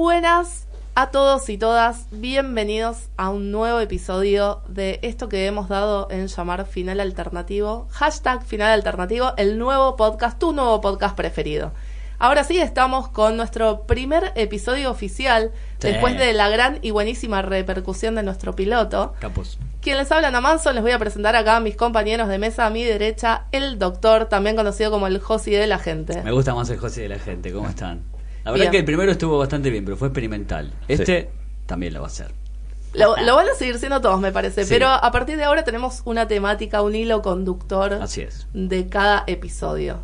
Buenas a todos y todas, bienvenidos a un nuevo episodio de esto que hemos dado en llamar Final Alternativo, hashtag Final Alternativo, el nuevo podcast, tu nuevo podcast preferido. Ahora sí, estamos con nuestro primer episodio oficial, Sí. después de la gran y buenísima repercusión de nuestro piloto. Capos. Quien les habla Manson, les voy a presentar acá a mis compañeros de mesa, a mi derecha, el doctor, también conocido como el Josi de la gente. Me gusta más el José de la gente, ¿cómo están? La verdad Bien. que el primero estuvo bastante bien, pero fue experimental. Este también lo va a hacer. Lo, lo van a seguir siendo todos, me parece. Sí. Pero a partir de ahora tenemos una temática, un hilo conductor Así es. de cada episodio.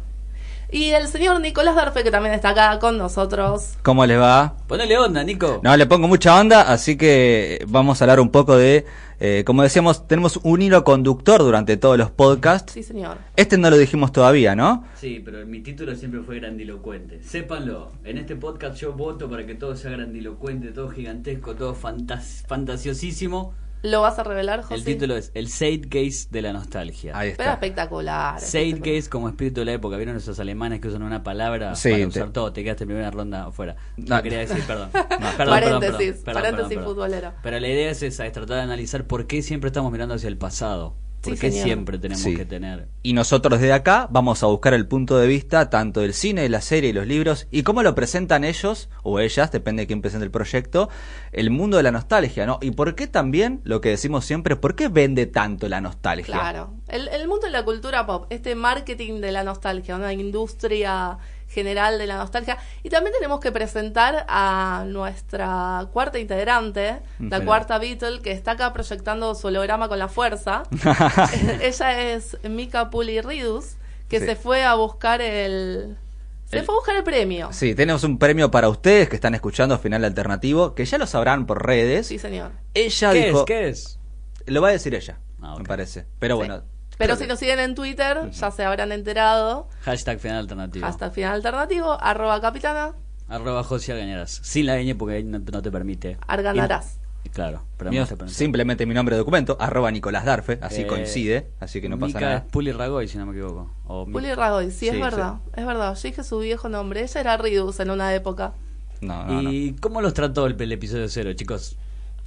Y el señor Nicolás Darfe, que también está acá con nosotros. ¿Cómo les va? Ponele onda, Nico. No, le pongo mucha onda, así que vamos a hablar un poco de, eh, como decíamos, tenemos un hilo conductor durante todos los podcasts. Sí, señor. Este no lo dijimos todavía, ¿no? Sí, pero mi título siempre fue grandilocuente. Sépanlo, en este podcast yo voto para que todo sea grandilocuente, todo gigantesco, todo fantas fantasiosísimo. ¿Lo vas a revelar, José? El título es El Zeitgeist de la nostalgia. Ahí Pero está. espectacular. Zeitgeist como espíritu de la época. ¿Vieron esos alemanes que usan una palabra Sí, para te- usar todo? Te quedaste en primera ronda afuera. No, No. quería decir, perdón. No, perdón, Paréntesis, perdón, perdón, perdón, paréntesis perdón. futbolero. Pero la idea es esa, es tratar de analizar por qué siempre estamos mirando hacia el pasado. ¿Por Sí, qué señor. siempre tenemos Sí. que tener? Y nosotros desde acá vamos a buscar el punto de vista tanto del cine, la serie y los libros y cómo lo presentan ellos o ellas, depende de quién presente el proyecto, el mundo de la nostalgia, ¿no? Y por qué también, lo que decimos siempre, ¿por qué vende tanto la nostalgia? Claro. El, el mundo de la cultura pop, este marketing de la nostalgia, una industria general de la nostalgia. Y también tenemos que presentar a nuestra cuarta integrante, la cuarta Beatle, que está acá proyectando su holograma con la fuerza. Ella es Mika Puli Ridus, que Sí. se fue a buscar el... Se El- fue a buscar el premio. Sí, tenemos un premio para ustedes que están escuchando Final Alternativo, que ya lo sabrán por redes. Sí, señor. Ella ¿Qué dijo... es? ¿Qué es? Lo va a decir ella, Ah, me parece. Pero Sí. bueno. Pero si nos siguen en Twitter, ya se habrán enterado. Hashtag final alternativo. Hasta el final alternativo, arroba capitana, Arroba José Argañarás. Sin la ñ porque ahí no, no te permite. arganarás. Y- claro, pero Mío no es te permite. simplemente mi nombre de documento, arroba Nicolás Darfe, así Eh, coincide, así que no pasa Mica nada. es Puli Ragoy, si no me equivoco. O Puli Ragoy, sí, es Sí, verdad, es verdad. Yo dije su viejo nombre. Ella era Ridus en una época. No, no, no. ¿Y cómo los trató el, el episodio cero, chicos?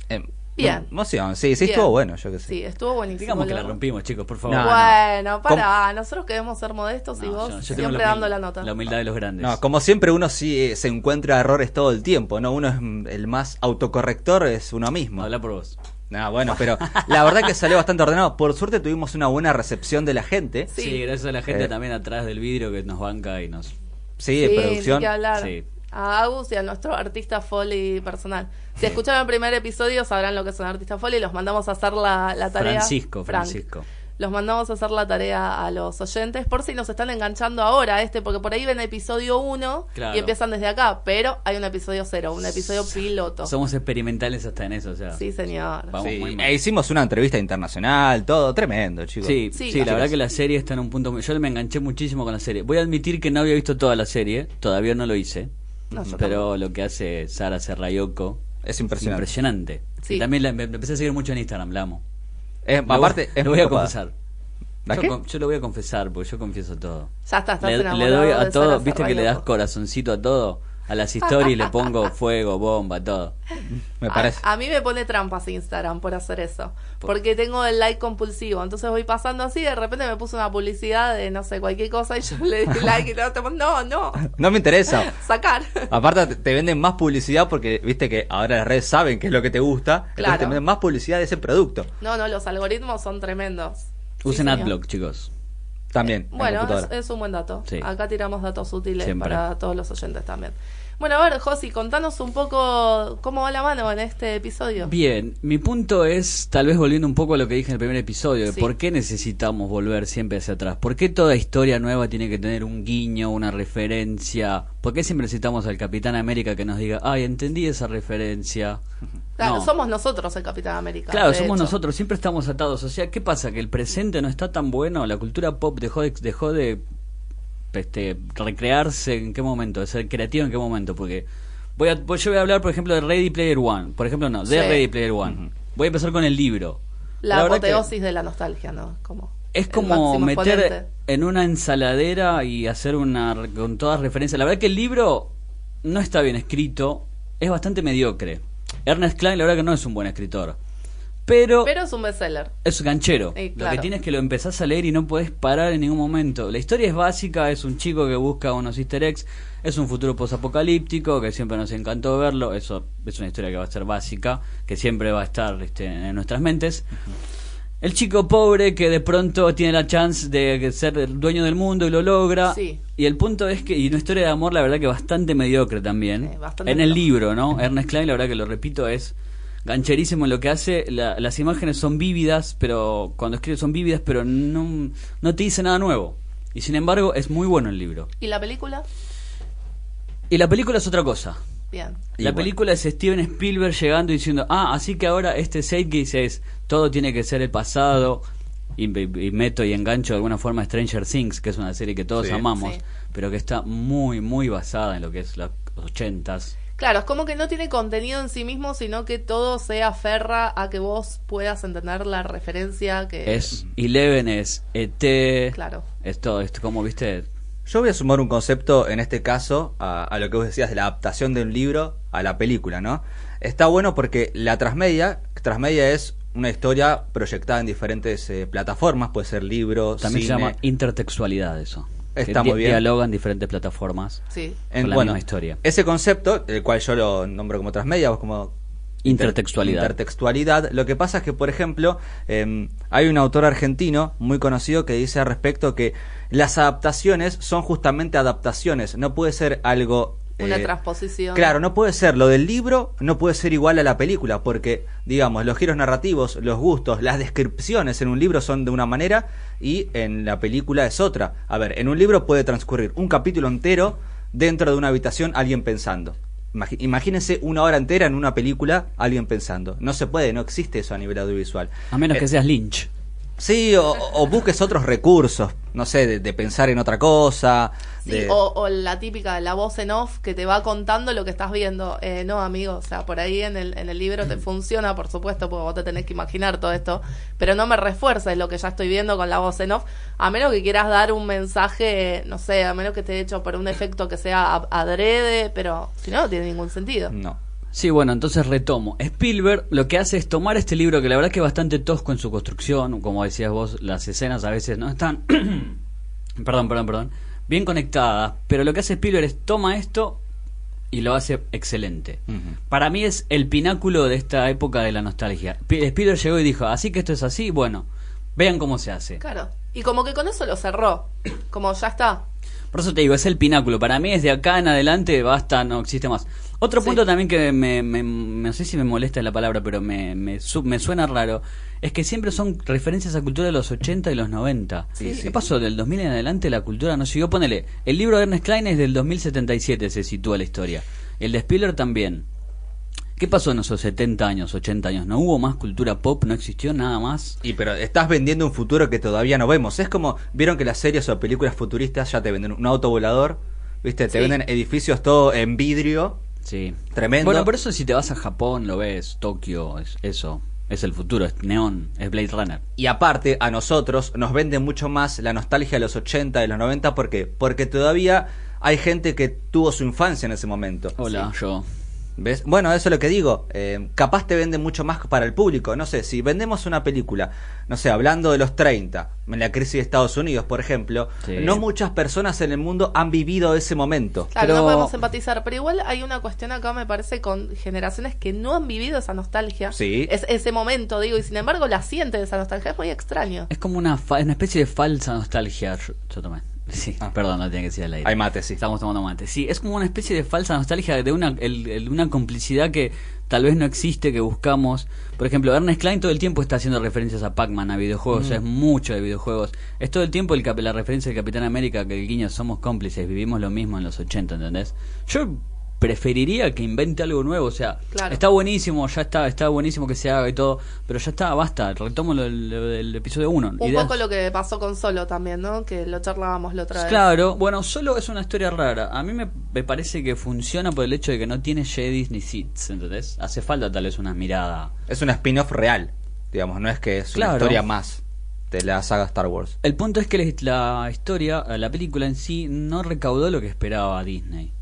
Em, Bien. Emoción, sí, sí, Bien. estuvo bueno, yo qué sé. Sí, estuvo buenísimo. Digamos que la ¿no? rompimos, chicos, por favor. No, bueno, pará, nosotros queremos ser modestos y No, vos yo- yo tengo siempre la dando la nota. La humildad de los grandes. No, como siempre uno sí eh, se encuentra errores todo el tiempo, ¿no? Uno es mm, el más autocorrector es uno mismo. Habla por vos. No, bueno, pero la verdad que salió bastante ordenado. Por suerte tuvimos una buena recepción de la gente. Sí. Sí, gracias a la gente Eh. también atrás del vidrio que nos banca y nos... Sí, de Sí, producción. ni que hablar. Sí. A Agus y a nuestro artista foley personal. Si escucharon el primer episodio sabrán lo que es un artista foley. Los mandamos a hacer la, la tarea. Francisco, Frank. Francisco. Los mandamos a hacer la tarea a los oyentes por si nos están enganchando ahora a este, porque por ahí ven episodio 1 Claro. y empiezan desde acá, pero hay un episodio 0, un episodio piloto. Somos experimentales hasta en eso, o sea. Sí, señor. Vamos Sí, muy mal. e hicimos una entrevista internacional, todo tremendo, chicos. Sí, Sí, sí, la verdad que la serie está en un punto... Yo me enganché muchísimo con la serie. Voy a admitir que no había visto toda la serie, todavía no lo hice. No, pero lo que hace Sara Serrayoko Es es impresionante. impresionante. Sí. Y también la, me, me empecé a seguir mucho en Instagram, la amo. Eh, Lo aparte, voy, es lo voy a copada. confesar. ¿La Yo, qué? con- yo lo voy a confesar porque yo confieso todo. Ya está, estás Le, le doy a todo, viste que le das corazoncito a todo, a las stories le pongo fuego, bomba, todo. Me parece. A, mí me pone trampas Instagram por hacer eso. Porque tengo el like compulsivo. Entonces voy pasando así y de repente me puso una publicidad de no sé, cualquier cosa y yo le di like y le digo, no, no, No me interesa. sacar. Aparte te- te venden más publicidad porque viste que ahora las redes saben qué es lo que te gusta, entonces Claro. te venden más publicidad de ese producto. No, no, los algoritmos son tremendos. Usen. Adblock, chicos. También. en Bueno, es, un buen dato. Sí. Acá tiramos datos útiles Siempre. para todos los oyentes también. Bueno, a ver, Josi, contanos un poco cómo va la mano en este episodio. Bien, mi punto es, tal vez volviendo un poco a lo que dije en el primer episodio, Sí. por qué necesitamos volver siempre hacia atrás. ¿Por qué toda historia nueva tiene que tener un guiño, una referencia? ¿Por qué siempre necesitamos al Capitán América que nos diga, ay, entendí esa referencia? Claro, No. somos nosotros el Capitán América. Claro, somos hecho. nosotros, siempre estamos atados. O sea, ¿qué pasa? Que el presente no está tan bueno, la cultura pop dejó de, dejó de este, recrearse en qué momento, ser creativo en qué momento, porque voy a, pues yo voy a hablar, por ejemplo, de Ready Player One, por ejemplo, no, de Sí. Ready Player One. Voy a empezar con el libro. La, que apoteosis de la nostalgia, ¿no? Como es como meter exponente. en una ensaladera y hacer una con todas referencias. La verdad que el libro no está bien escrito, es bastante mediocre. Ernest Klein, la verdad que no es un buen escritor. Pero, Pero es un bestseller. es ganchero. Sí, Lo claro. que tienes es que lo empezás a leer y no podés parar en ningún momento. La historia es básica, es un chico que busca unos easter eggs, es un futuro posapocalíptico, que siempre nos encantó verlo, eso es una historia que va a ser básica, que siempre va a estar este, en nuestras mentes. El chico pobre que de pronto tiene la chance de ser el dueño del mundo y lo logra. Sí. Y el punto es que, y una historia de amor, la verdad que bastante mediocre también. Sí, bastante en el libro, ¿no? Ernest Klein, la verdad que lo repito, es gancherísimo en lo que hace. La- las imágenes son vívidas, pero cuando escribe son vívidas, pero no, no te dice nada nuevo. Y sin embargo, es muy bueno el libro. ¿Y la película? Y la película es otra cosa. Bien. La bueno. película es Steven Spielberg llegando y diciendo, ah, así que ahora este Zeitgeist es, todo tiene que ser el pasado, y, meto y engancho de alguna forma Stranger Things, que es una serie que todos Sí. amamos, Sí. pero que está muy, muy basada en lo que es los ochentas. Claro, es como que no tiene contenido en sí mismo, sino que todo se aferra a que vos puedas entender la referencia que... Es Eleven, es ET, Claro. es todo, es como, viste, Yo voy a sumar un concepto, en este caso, a, a lo que vos decías de la adaptación de un libro a la película, ¿no? Está bueno porque la transmedia, transmedia es una historia proyectada en diferentes eh, plataformas, puede ser libro, también cine. se llama intertextualidad eso. Está que muy bien. Dialogan diferentes plataformas. Sí. con la misma historia. Ese concepto, el cual yo lo nombro como transmedia, vos como Intertextualidad. Intertextualidad. Lo que pasa es que, por ejemplo, eh, hay un autor argentino muy conocido que dice al respecto que las adaptaciones son justamente adaptaciones. No puede ser algo. Una eh, transposición. Claro, no puede ser lo del libro, no puede ser igual a la película, porque, digamos, los giros narrativos, los gustos, las descripciones en un libro son de una manera y en la película es otra. A ver, en un libro puede transcurrir un capítulo entero dentro de una habitación alguien pensando. Imagínense una hora entera en una película alguien pensando. No se puede, no existe eso a nivel audiovisual. A menos Eh, que seas Lynch. Sí, o, o busques otros recursos, no sé, de, de pensar en otra cosa. Sí, de- o, o la típica, la voz en off que te va contando lo que estás viendo. Eh, no, amigo, o sea, por ahí en el, en el libro te funciona, por supuesto, porque vos te tenés que imaginar todo esto, pero no me refuerces lo que ya estoy viendo con la voz en off, a menos que quieras dar un mensaje, no sé, a menos que esté hecho por un efecto que sea adrede, pero si no, no tiene ningún sentido. No. Sí, bueno, entonces retomo. Spielberg lo que hace es tomar este libro que la verdad que es bastante tosco en su construcción, como decías vos, las escenas a veces no están, perdón, perdón, perdón, bien conectadas, pero lo que hace Spielberg es toma esto y lo hace excelente. Para mí es el pináculo de esta época de la nostalgia. Pi- Spielberg llegó y dijo, así que esto es así, bueno, vean cómo se hace. Claro. Y como que con eso lo cerró, como ya está. Por eso te digo, es el pináculo. Para mí, desde acá en adelante, basta, no existe más. Otro Sí. punto también que me, me- no sé si me molesta la palabra, pero me, me, su- me suena raro, es que siempre son referencias a cultura de los 80 y los 90. Sí, ¿Qué sí. pasó? Del 2000 en adelante la cultura no siguió. Ponele, el libro de Ernest Klein es del 2077, se sitúa la historia. El de Spielberg también. ¿Qué pasó en esos 70 años, 80 años? ¿No hubo más cultura pop? ¿No existió nada más? Y pero estás vendiendo un futuro que todavía no vemos. Es como, vieron que las series o películas futuristas ya te venden un auto volador, ¿viste? Te Sí. venden edificios todo en vidrio. Sí. Tremendo. Bueno, por eso si te vas a Japón, lo ves, Tokio, es eso. Es el futuro, es neón, es Blade Runner. Y aparte, a nosotros nos vende mucho más la nostalgia de los 80, de los 90, ¿por qué? Porque todavía hay gente que tuvo su infancia en ese momento. Hola, yo. ¿Ves? Bueno, eso es lo que digo. Eh, capaz te vende mucho más para el público. No sé, si vendemos una película, no sé, hablando de los 30, en la crisis de Estados Unidos, por ejemplo, Sí. no muchas personas en el mundo han vivido ese momento. Claro, Pero- no podemos empatizar, pero igual hay una cuestión acá, me parece, con generaciones que no han vivido esa nostalgia. Sí. Es, ese momento, digo, y sin embargo la sienten esa nostalgia. Es muy extraño. Es como una, fa- una especie de falsa nostalgia. Yo, yo tomé. Sí, Ah. perdón, no tenía que decir al aire. Hay mate, sí. Estamos tomando mate. Sí, es como una especie de falsa nostalgia de una, el- el- una complicidad que tal vez no existe, que buscamos. Por ejemplo, Ernest Klein todo el tiempo está haciendo referencias a Pac-Man, a videojuegos, es mucho de videojuegos. Es todo el tiempo el la referencia del Capitán América, que el guiño somos cómplices, vivimos lo mismo en los 80, ¿entendés? Yo preferiría que invente algo nuevo, o sea, Claro. está buenísimo, ya está, está buenísimo que se haga y todo, pero ya está, basta, retomo lo del, lo del episodio 1. Un poco lo que pasó con Solo también, ¿no? Que lo charlábamos la otra vez. Claro, bueno, solo es una historia rara. A mí me, me parece que funciona por el hecho de que no tiene Jedis ni Sith, ¿entendés? Hace falta tal vez una mirada. Es un spin-off real, digamos, no es que es una historia más de la saga Star Wars. El punto es que la historia, la película en sí, no recaudó lo que esperaba Disney.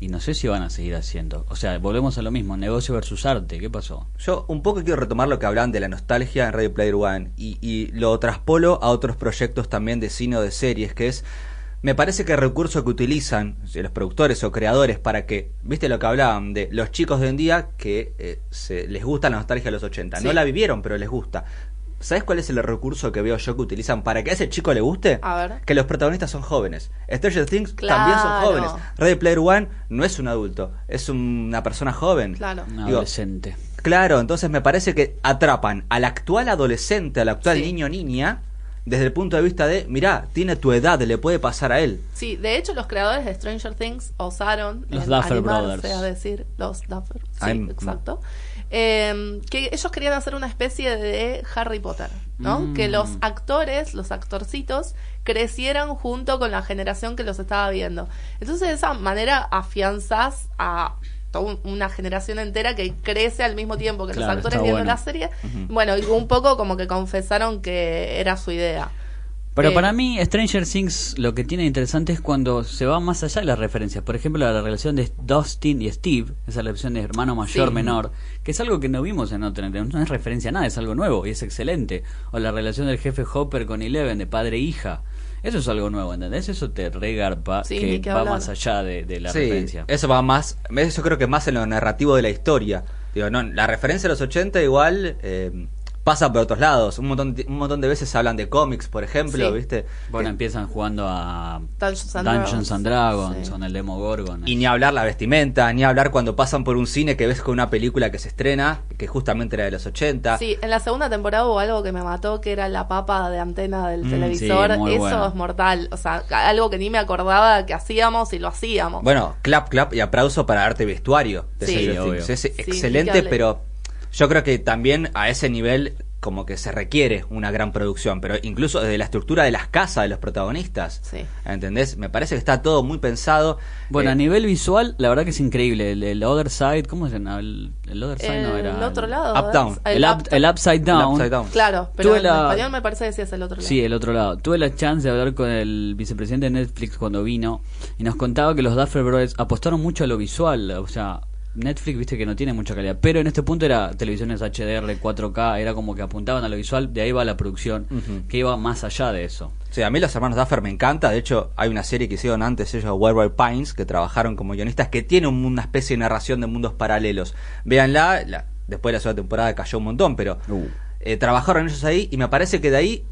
Y no sé si van a seguir haciendo. O sea, volvemos a lo mismo, negocio versus arte. ¿Qué pasó? Yo un poco quiero retomar lo que hablaban de la nostalgia en Ready Player One y, y lo traspolo a otros proyectos también de cine o de series, que es, me parece que el recurso que utilizan los productores o creadores para que, viste lo que hablaban de los chicos de hoy en día que eh, se, les gusta la nostalgia de los 80, no la vivieron, pero les gusta. ¿Sabes cuál es el recurso que veo yo que utilizan para que a ese chico le guste? A ver. Que los protagonistas son jóvenes. Stranger Things también son jóvenes. Ready Player One no es un adulto, es un- una persona joven. Claro. Un Digo, adolescente. Claro, entonces me parece que atrapan al actual adolescente, al actual Sí. niño o niña, desde el punto de vista de, mirá, tiene tu edad, le puede pasar a él. Sí, de hecho los creadores de Stranger Things osaron Los Duffer Brothers. a decir los Duffer, sí, I'm- exacto, eh, que ellos querían hacer una especie de Harry Potter, ¿no? Mm. Que los actores, los actorcitos, crecieran junto con la generación que los estaba viendo. Entonces de esa manera afianzas a toda un- una generación entera que crece al mismo tiempo que Claro, los actores viendo bueno. la serie. Bueno, y un poco como que confesaron que era su idea. Pero Eh, para mí, Stranger Things lo que tiene interesante es cuando se va más allá de las referencias. Por ejemplo, la relación de Dustin y Steve, esa relación de hermano mayor, Sí. menor, que es algo que no vimos en otro, no es referencia a nada, es algo nuevo y es excelente. O la relación del jefe Hopper con Eleven, de padre e hija. Eso es algo nuevo, ¿entendés? Eso te regarpa, Sí, que que va más allá de, de la Sí, referencia. eso va más, eso creo que más en lo narrativo de la historia. Digo, no, la referencia a los 80 igual eh, pasa por otros lados. Un montón, de- un montón de veces hablan de cómics, por ejemplo, Sí. ¿viste? Bueno, Que- empiezan jugando a Dungeons and Dungeons Dragons. and Dragons, Sí. con el Demogorgon. Y ni hablar la vestimenta, ni hablar cuando pasan por un cine que ves con una película que se estrena, que justamente era de los 80. Sí, en la segunda temporada hubo algo que me mató, que era la papa de antena del Mm, televisor. sí, Eso bueno. es mortal. O sea, algo que ni me acordaba que hacíamos y lo hacíamos. Bueno, clap, clap y aplauso para arte vestuario de Sí. Obvio. Es Sí, excelente, pero yo creo que también a ese nivel como que se requiere una gran producción, pero incluso desde la estructura de las casas de los protagonistas. Sí. ¿Entendés? Me parece que está todo muy pensado. Bueno, Eh, a nivel visual, la verdad que es increíble. El, el Other Side, ¿cómo se llama? El, el Other Side no el era. otro el- lado. Up, down. ¿ves? El, up- el Upside Down. Upside Down. Claro, pero Tuve en la- español me parece que sí es el otro lado. Sí, el otro lado. Tuve la chance de hablar con el vicepresidente de Netflix cuando vino y nos contaba que los Duffer Brothers apostaron mucho a lo visual. O sea, Netflix, viste que no tiene mucha calidad. Pero en este punto era televisiones HDR, 4K, era como que apuntaban a lo visual, de ahí va la producción, que iba más allá de eso. Sí, a mí los hermanos Duffer me encanta. De hecho, hay una serie que hicieron antes ellos, Werewolf Pines, que trabajaron como guionistas, que tiene un- una especie de narración de mundos paralelos. Véanla, la- después de la segunda temporada cayó un montón, pero Uh. eh, trabajaron ellos ahí y me parece que de ahí,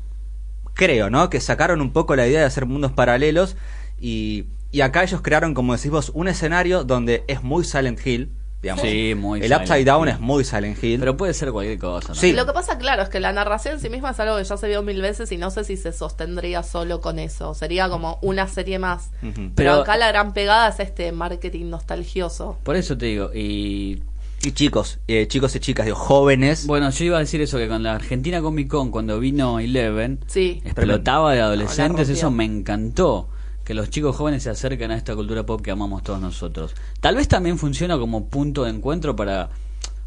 creo, ¿no? Que sacaron un poco la idea de hacer mundos paralelos y, y acá ellos crearon, como decís vos, un escenario donde es muy Silent Hill, digamos. Sí, muy El Silent Upside Down Hill. es muy Silent Hill. Pero puede ser cualquier cosa. ¿no? Sí. Lo que pasa, claro, es que la narración en sí misma es algo que ya se vio mil veces y no sé si se sostendría solo con eso. Sería como una serie más. Pero, Pero- acá la gran pegada es este marketing nostalgioso. Por eso te digo, y Y chicos, eh, chicos y chicas, digo, jóvenes. Bueno, yo iba a decir eso, que con la Argentina Comic Con, cuando vino Eleven, Sí. explotaba de adolescentes, eso me encantó. Que los chicos jóvenes se acerquen a esta cultura pop que amamos todos nosotros. Tal vez también funciona como punto de encuentro para...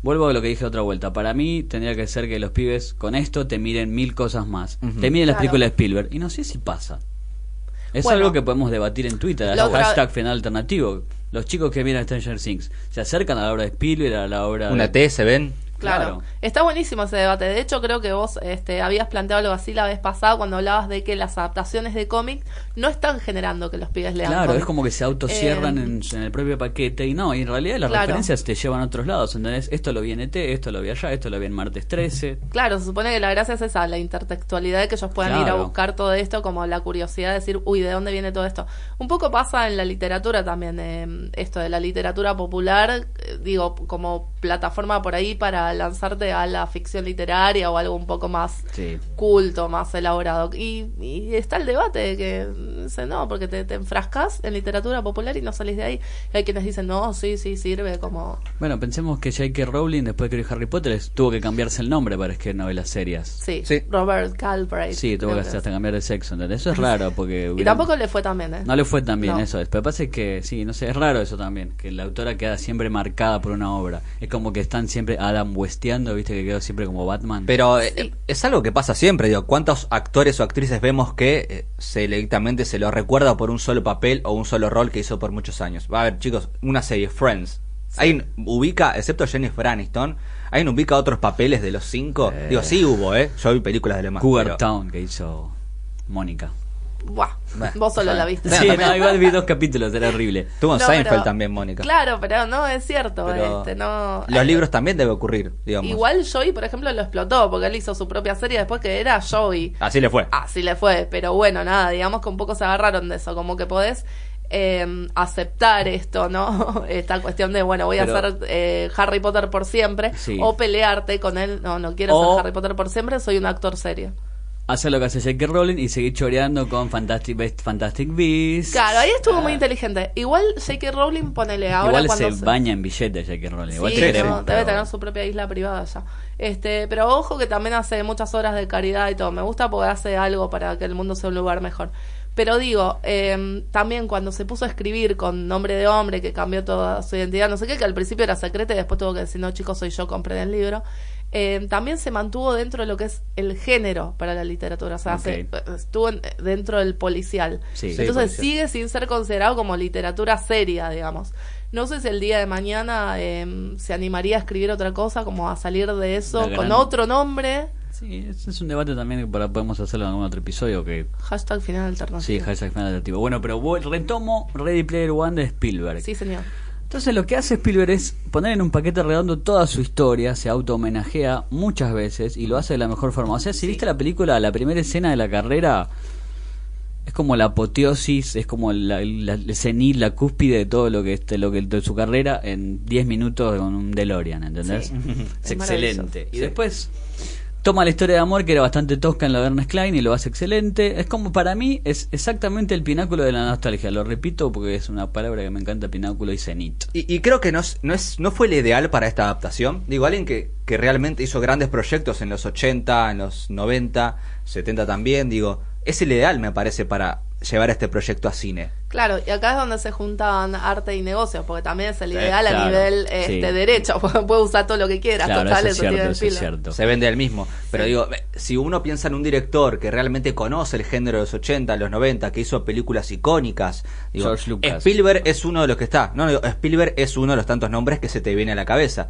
Vuelvo a lo que dije otra vuelta. Para mí tendría que ser que los pibes con esto te miren mil cosas más. Te miren las Claro. películas de Spielberg. Y no sé si pasa. Es Bueno. algo que podemos debatir en Twitter. Hashtag final alternativo. Los chicos que miran Stranger Things se acercan a la obra de Spielberg, a la obra Una de... T, se ven. Claro. Claro. Está buenísimo ese debate. De hecho, creo que vos este, habías planteado algo así la vez pasada cuando hablabas de que las adaptaciones de cómic no están generando que los pibes lean Claro, cómic. es como que se autocierran Eh, en, en el propio paquete y no, y en realidad las Claro. referencias te llevan a otros lados, ¿entendés? Esto lo vi en ET, esto lo vi allá, esto lo vi en Martes 13. Claro, se supone que la gracia es esa, la intertextualidad de que ellos puedan ir a buscar todo esto, como la curiosidad de decir, uy, ¿de dónde viene todo esto? Un poco pasa en la literatura también, eh, esto de la literatura popular, eh, digo, como plataforma por ahí para lanzarte a la ficción literaria o algo un poco más Sí. culto, más elaborado. Y, y está el debate de que, dice, no, porque te, te enfrascas en literatura popular y no salís de ahí. Y hay quienes dicen, no, sí, sí, sirve como... Bueno, pensemos que J.K. Rowling, después de escribir Harry Potter, tuvo que cambiarse el nombre para escribir novelas serias. Sí, Sí. Robert Galbraith. Sí, tuvo que que hasta cambiar de sexo, ¿entendés? Eso es raro porque... Y hubiera- tampoco le fue tan bien, ¿eh? No le fue tan bien No. eso es. Pero pasa que, sí, no sé, es raro eso también, que la autora queda siempre marcada por una obra. Es como que están siempre Adam Westeando, viste que quedó siempre como Batman. Pero eh, es algo que pasa siempre, digo, ¿cuántos actores o actrices vemos que eh, se directamente se lo recuerda por un solo papel o un solo rol que hizo por muchos años? Va a ver, chicos, una serie, Friends. Hay un- ubica, excepto Jennifer Aniston, un ubica otros papeles de los cinco. Eh. Digo, sí hubo, ¿eh? Yo vi películas de demás. Cougar pero- Town que hizo Mónica. Buah, vos solo la viste. Sí, no, igual vi dos capítulos, era horrible. Tuvo en No, Seinfeld pero- también, Mónica. Claro, pero no, es cierto. Pero este, no, Los eh, libros también debe ocurrir, digamos. Igual Joey, por ejemplo, lo explotó porque él hizo su propia serie después que era Joey. Así le fue. Así le fue, pero bueno, nada, digamos que un poco se agarraron de eso, como que podés eh, aceptar esto, ¿no? Esta cuestión de, bueno, voy a Pero- hacer eh, Harry Potter por siempre, Sí. o pelearte con él, no, no quiero O- ser Harry Potter por siempre, soy un actor serio. Hacer lo que hace J.K. Rowling y seguir choreando con Fantastic, Beast- Fantastic Beasts. Claro, ahí estuvo muy Ah. inteligente. Igual J.K. Rowling, ponele ahora Igual cuando se, baña en billetes J.K. Rowling. Igual Sí, te no, queremos. debe pero- tener su propia isla privada ya. Este, pero ojo que también hace muchas horas de caridad y todo. Me gusta porque hace algo para que el mundo sea un lugar mejor. Pero digo, eh, también cuando se puso a escribir con nombre de hombre, que cambió toda su identidad, no sé qué, que al principio era secreta y después tuvo que decir, no chicos, soy yo, compren el libro. Eh, también se mantuvo dentro de lo que es el género para la literatura. O sea, se- estuvo en- dentro del policial. Sí. Sí, Entonces policial. sigue sin ser considerado como literatura seria, digamos. No sé si el día de mañana eh, se animaría a escribir otra cosa, como a salir de eso La con gran- otro nombre. Sí, ese es un debate también que para, podemos hacerlo en algún otro episodio que Hashtag final alternativo. sí, hashtag final alternativo. Bueno, pero voy- retomo Ready Player One de Spielberg. Sí, señor. Entonces lo que hace Spielberg es poner en un paquete redondo toda su historia, se auto-homenajea muchas veces y lo hace de la mejor forma. O sea, si viste la película, la primera escena de la carrera es como la apoteosis, es como la, la- el cenit, la cúspide de todo lo que este, lo que de su carrera en 10 minutos con un DeLorean, ¿entendés? Sí. es excelente. Y Sí. después toma la historia de amor que era bastante tosca en la de Ernest Klein y lo hace excelente. Es como para mí es exactamente el pináculo de la nostalgia. Lo repito porque es una palabra que me encanta, pináculo y cenit. Y, creo que no, no, es, no fue el ideal para esta adaptación. Digo, alguien que, que realmente hizo grandes proyectos en los 80, en los 90, 70 también, digo, es el ideal, me parece, para llevar este proyecto a cine. Claro, y acá es donde se juntan arte y negocios, porque también es el Sí, ideal a claro, nivel sí. este, derecho. Puede usar todo lo que quiera. Claro, total, eso es eso cierto, tiene eso es Spielberg. cierto. Se vende el mismo. Pero digo, eh, si uno piensa en un director que realmente conoce el género de los 80, los 90, que hizo películas icónicas, digo, George Lucas. Spielberg es uno de los que está. No, no, digo, Spielberg es uno de los tantos nombres que se te viene a la cabeza.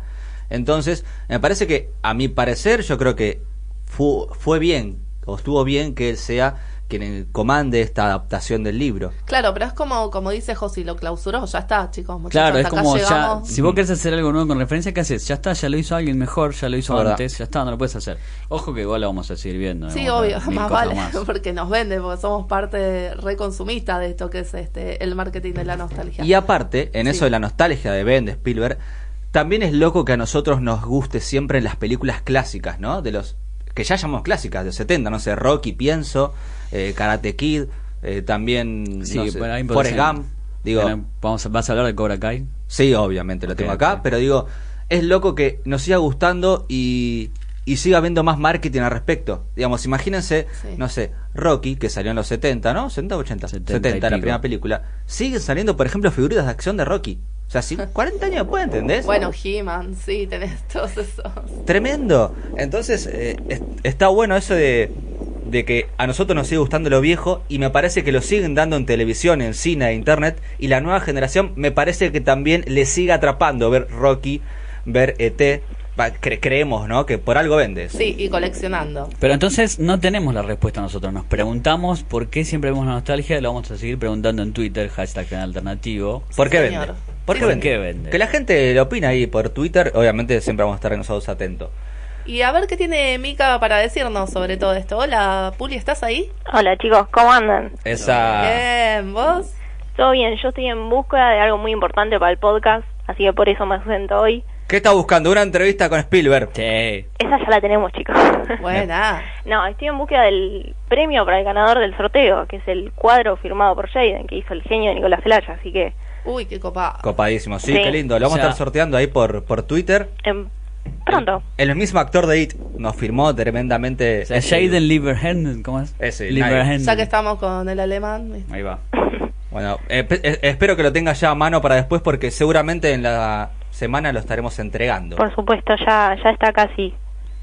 Entonces, me parece que, a mi parecer, yo creo que fu- fue bien, o estuvo bien que él sea quien comande esta adaptación del libro. Claro, pero es como, como dice Josi, lo clausuró, ya está, chicos. muchachos, Claro, es acá como ya, llegamos. si vos querés hacer algo nuevo con referencia, ¿qué haces? Ya está, ya lo hizo alguien mejor, ya lo hizo Verdad. antes, ya está, no lo puedes hacer. Ojo que igual lo vamos a seguir viendo. Sí, obvio, más vale, más. porque nos vende, porque somos parte reconsumista de esto que es este el marketing de la nostalgia. Y aparte, en Sí. eso de la nostalgia de Ben, de Spielberg, también es loco que a nosotros nos guste siempre las películas clásicas, ¿no? De los que ya llamamos clásicas, de los 70, no sé, Rocky, pienso, eh, Karate Kid, eh, también, Sí, no sé, bueno, ahí Forrest Gump, digo, Bueno, vamos a- ¿Vas a hablar de Cobra Kai? sí, obviamente lo tengo acá, pero digo, es loco que nos siga gustando y, y siga habiendo más marketing al respecto. Digamos, imagínense, Sí. no sé, Rocky, que salió en los 70, ¿no? 70 o 80, 70 70, y la primera película. Siguen saliendo, por ejemplo, figuras de acción de Rocky. O sea, si 40 años después, ¿entendés? Bueno, He-Man, sí, tenés todos esos. Tremendo. Entonces, eh, es- está bueno eso de, de que a nosotros nos sigue gustando lo viejo y me parece que lo siguen dando en televisión, en cine, e internet. Y la nueva generación me parece que también le sigue atrapando ver Rocky, ver ET. Cre- creemos, ¿no? Que por algo vendes. Sí, y coleccionando. Pero entonces no tenemos la respuesta nosotros. Nos preguntamos por qué siempre vemos la nostalgia. Lo vamos a seguir preguntando en Twitter, hashtag canal alternativo. ¿Por qué señor. vende? ¿Por qué ¿Por vende? qué vende? Que la gente lo opina ahí por Twitter. Obviamente siempre vamos a estar nosotros atentos. Y a ver qué tiene Mika para decirnos sobre todo esto. Hola, Puli, ¿estás ahí? Hola chicos, ¿cómo andan? Esa... Bien, ¿vos? Todo bien, yo estoy en búsqueda de algo muy importante para el podcast, así que por eso me ausento hoy. ¿Qué está buscando? Una entrevista con Spielberg. Sí. Esa ya la tenemos chicos. Buena. no, estoy en búsqueda del premio para el ganador del sorteo, que es el cuadro firmado por Jaden, que hizo el genio de Nicolás Celaya, así que Uy, qué copa. Copadísimo. Sí, Sí. qué lindo. Lo vamos O sea- a estar sorteando ahí por, por Twitter. em, pronto. El mismo actor de IT nos firmó tremendamente. O sea, Jaden ¿cómo es? Ese. Ya que estamos con el alemán. Ahí va. Bueno, eh, pe- eh, espero que lo tenga ya a mano para después porque seguramente en la semana lo estaremos entregando. Por supuesto, ya, ya está casi.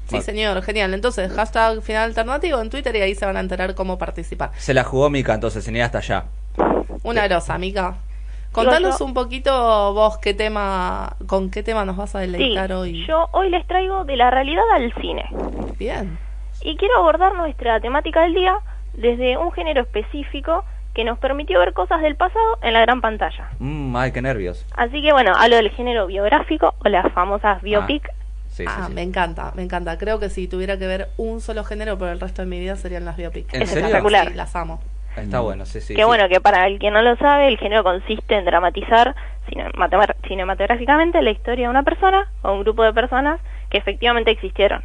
Sí, señor, genial. Entonces, hashtag final alternativo en Twitter y ahí se van a enterar cómo participar. Se la jugó Mica, entonces, sin ir hasta allá. Una grosa, Mica. Contanos yo- un poquito vos qué tema, con qué tema nos vas a Sí, deleitar hoy. yo hoy les traigo de la realidad al cine. Bien. Y quiero abordar nuestra temática del día desde un género específico que nos permitió ver cosas del pasado en la gran pantalla. Mm, ay, qué nervios. Así que bueno, hablo del género biográfico o las famosas biopic. Sí, sí, ah, sí. me encanta, me encanta. Creo que si tuviera que ver un solo género por el resto de mi vida serían las biopic. ¿En Es serio? espectacular. Sí, las amo. Está bueno, sí, sí. que sí. bueno, que para el que no lo sabe, el género consiste en dramatizar cinematográficamente la historia de una persona o un grupo de personas que efectivamente existieron.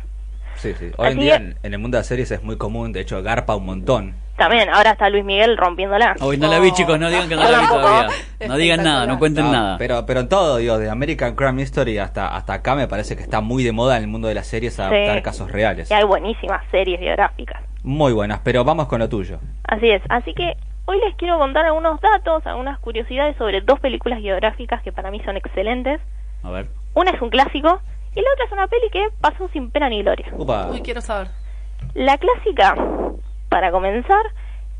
Sí, sí. Hoy en día en, en el mundo de las series es muy común, de hecho, garpa un montón. También, ahora está Luis Miguel rompiéndola. Hoy no la vi, chicos, no digan que no la vi todavía. No digan nada, no cuenten No, nada. Pero, pero en todo, digo, de American Crime History hasta, hasta acá me parece que está muy de moda en el mundo de las series adaptar Sí. casos reales. Y hay buenísimas series biográficas. Muy buenas, pero vamos con lo tuyo. Así es. Así que hoy les quiero contar algunos datos, algunas curiosidades sobre dos películas biográficas que para mí son excelentes. A ver. Una es un clásico y la otra es una peli que pasó sin pena ni gloria. Upa. Uy, quiero saber. La clásica, para comenzar,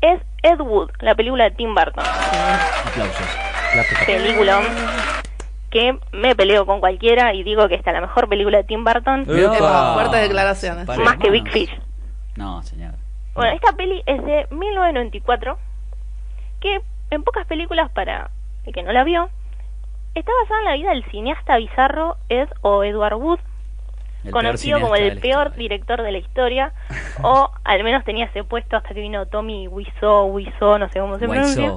es Ed Wood, la película de Tim Burton. Aplausos. La- Película que me peleo con cualquiera y digo que esta es la mejor película de Tim Burton. Epa, fuertes declaraciones. Pare, más que Big. Fish. No, señor. Bueno, esta peli es de 1994, que en pocas películas, para el que no la vio, está basada en la vida del cineasta bizarro Ed o Edward Wood, El conocido como el peor historia. director de la historia, o al menos tenía ese puesto hasta que vino Tommy Wiseau, Wiseau, no sé cómo se pronuncia,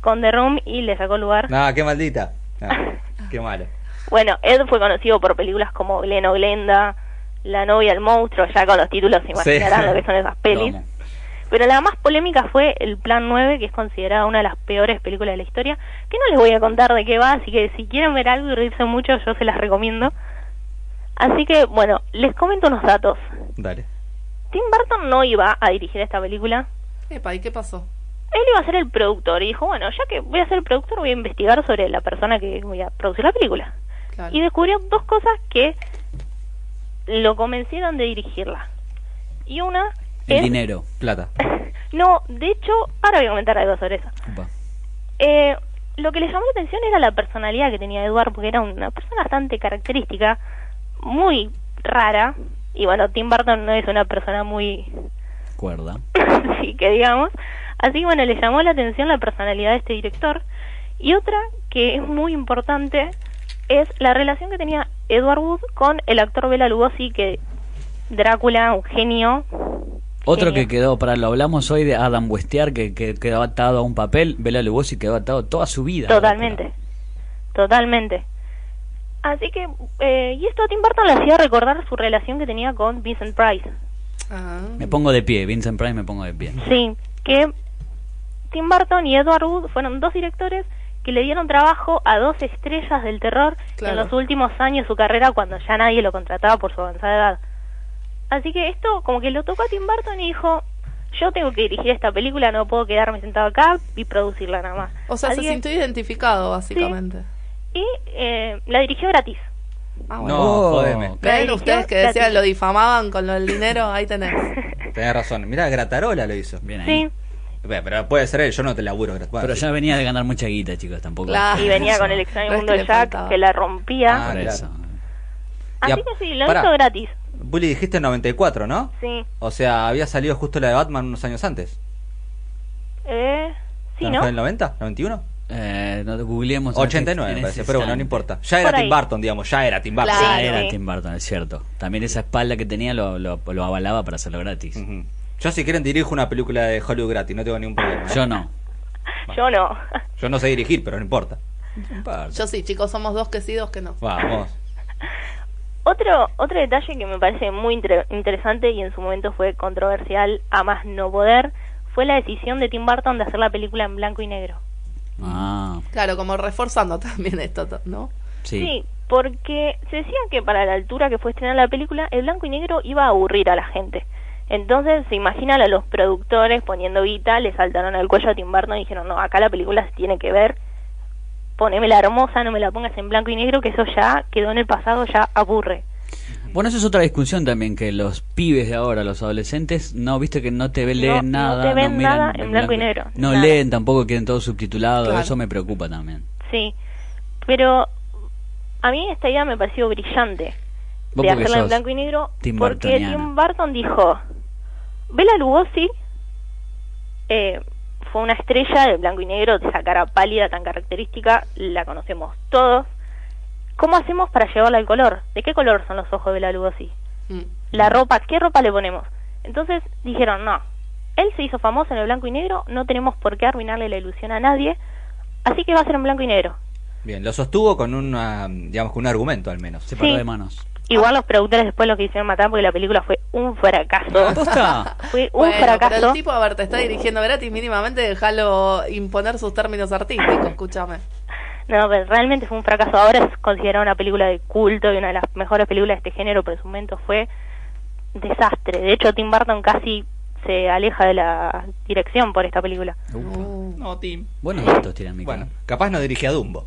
con The Room y le sacó lugar. No, qué maldita. Qué malo. Bueno, Ed fue conocido por películas como Glen o Glenda, La novia del monstruo, ya con los títulos se imaginarán Sí. lo que son esas pelis. Pero la más polémica fue El Plan 9, que es considerada una de las peores películas de la historia, que no les voy a contar de qué va, así que si quieren ver algo y reírse mucho, yo se las recomiendo. Así que, bueno, les comento unos datos. Dale. Tim Burton no iba a dirigir esta película, Epa, ¿y qué pasó? él iba a ser el productor y dijo, bueno, ya que voy a ser el productor, voy a investigar sobre la persona que voy a producir la película. Claro. Y descubrió dos cosas que lo convencieron de dirigirla. Y una El es... dinero. Plata. No, de hecho, ahora voy a comentar algo sobre eso. Eh, lo que le llamó la atención era la personalidad que tenía Eduard, porque era una persona bastante característica, muy rara. Y bueno, Tim Burton no es una persona muy. Cuerda. sí, que digamos. Así que bueno, le llamó la atención la personalidad de este director. Y otra que es muy importante es la relación que tenía Edward Wood con el actor Bela Lugosi, que Drácula, un genio. Otro que quedó, para lo hablamos hoy de Adam Westear, que, que quedó atado a un papel. Bela Lugosi quedó atado toda su vida. Totalmente, totalmente. Así que, eh, y esto a Tim Burton le hacía recordar su relación que tenía con Vincent Price. Ah, Me pongo de pie, Vincent Price me pongo de pie. Sí, que Tim Burton y Edward Wood fueron dos directores que le dieron trabajo a dos estrellas del terror Claro. en los últimos años de su carrera cuando ya nadie lo contrataba por su avanzada edad. Así que esto como que lo tocó a Tim Burton y dijo, yo tengo que dirigir esta película, no puedo quedarme sentado acá y producirla nada más. o sea, Así se que- sintió identificado, básicamente. y eh, la dirigió gratis. Ah, No, Oh. jodeme. ¿Ven La ustedes que decían gratis. lo difamaban con lo del dinero? Ahí tenés. Tenés razón. Mira, Gratarola lo hizo. Bien ahí. Sí, Ve, Pero puede ser él, yo no te laburo. Bueno, Pero sí. ya venía de ganar mucha guita, chicos, tampoco. Claro. y venía Eso. con el extraño mundo de Jack, faltaba. que la rompía. Ah, Por eso. Así a- que sí, lo pará. hizo gratis. Bully dijiste en 94, ¿no? Sí. O sea, había salido justo la de Batman unos años antes. Eh, sí, ¿No ¿no? fue en el 90? ¿91? Eh, no googleemos. en 89 este- me en parece, pero bueno, no importa. Ya era Tim. Burton, digamos, ya era Tim Burton. Claro. Sí, era. Tim Burton, es cierto. También esa espalda que tenía lo, lo, lo avalaba para hacerlo gratis. Yo si quieren dirijo una película de Hollywood gratis, no tengo ningún problema. Yo no. Yo no. Yo no sé dirigir, pero no importa. Yo sí, chicos, somos dos que sí, dos que no. Vamos. Otro, otro detalle que me parece muy inter- interesante y en su momento fue controversial a más no poder fue la decisión de Tim Burton de hacer la película en blanco y negro. Ah, Claro, como reforzando también esto, ¿no? sí. porque se decía que para la altura que fue estrenada la película, el blanco y negro iba a aburrir a la gente. Entonces, se imaginan a los productores poniendo guita, le saltaron al cuello a Tim Burton y dijeron, no, acá la película se tiene que ver ponémela hermosa, no me la pongas en blanco y negro, que eso ya quedó en el pasado, ya aburre. Bueno, eso es otra discusión también, que los pibes de ahora, los adolescentes, no, viste que no te ven, leen no nada. te ven miran nada en blanco y negro, No nada. leen tampoco, quieren todo subtitulado, Claro. eso me preocupa también. Sí, pero a mí esta idea me pareció brillante de hacerla en blanco y negro Tim porque. Tim Burton dijo, Bela Lugosi eh, fue una estrella de blanco y negro, de esa cara pálida tan característica, la conocemos todos. ¿Cómo hacemos para llevarla al color? ¿De qué color son los ojos de Bela Lugosi? Mm. La ropa, ¿qué ropa le ponemos? Entonces dijeron, no, él se hizo famoso en el blanco y negro, no tenemos por qué arruinarle la ilusión a nadie, así que va a ser en blanco y negro. Bien, lo sostuvo con una, digamos, con un argumento al menos. Se paró Sí. de manos. Igual los productores después lo quisieron matar porque la película fue un fracaso. Fue un Bueno, pero fracaso. el tipo, a ver, te está dirigiendo gratis, mínimamente déjalo imponer sus términos artísticos, escúchame. No, pero realmente fue un fracaso. Ahora es considerada una película de culto y una de las mejores películas de este género, pero en su momento fue desastre. De hecho, Tim Burton casi se aleja de la dirección por esta película. Uh. No, Tim. Buenos datos tiran mi Bueno, capaz no dirigía Dumbo.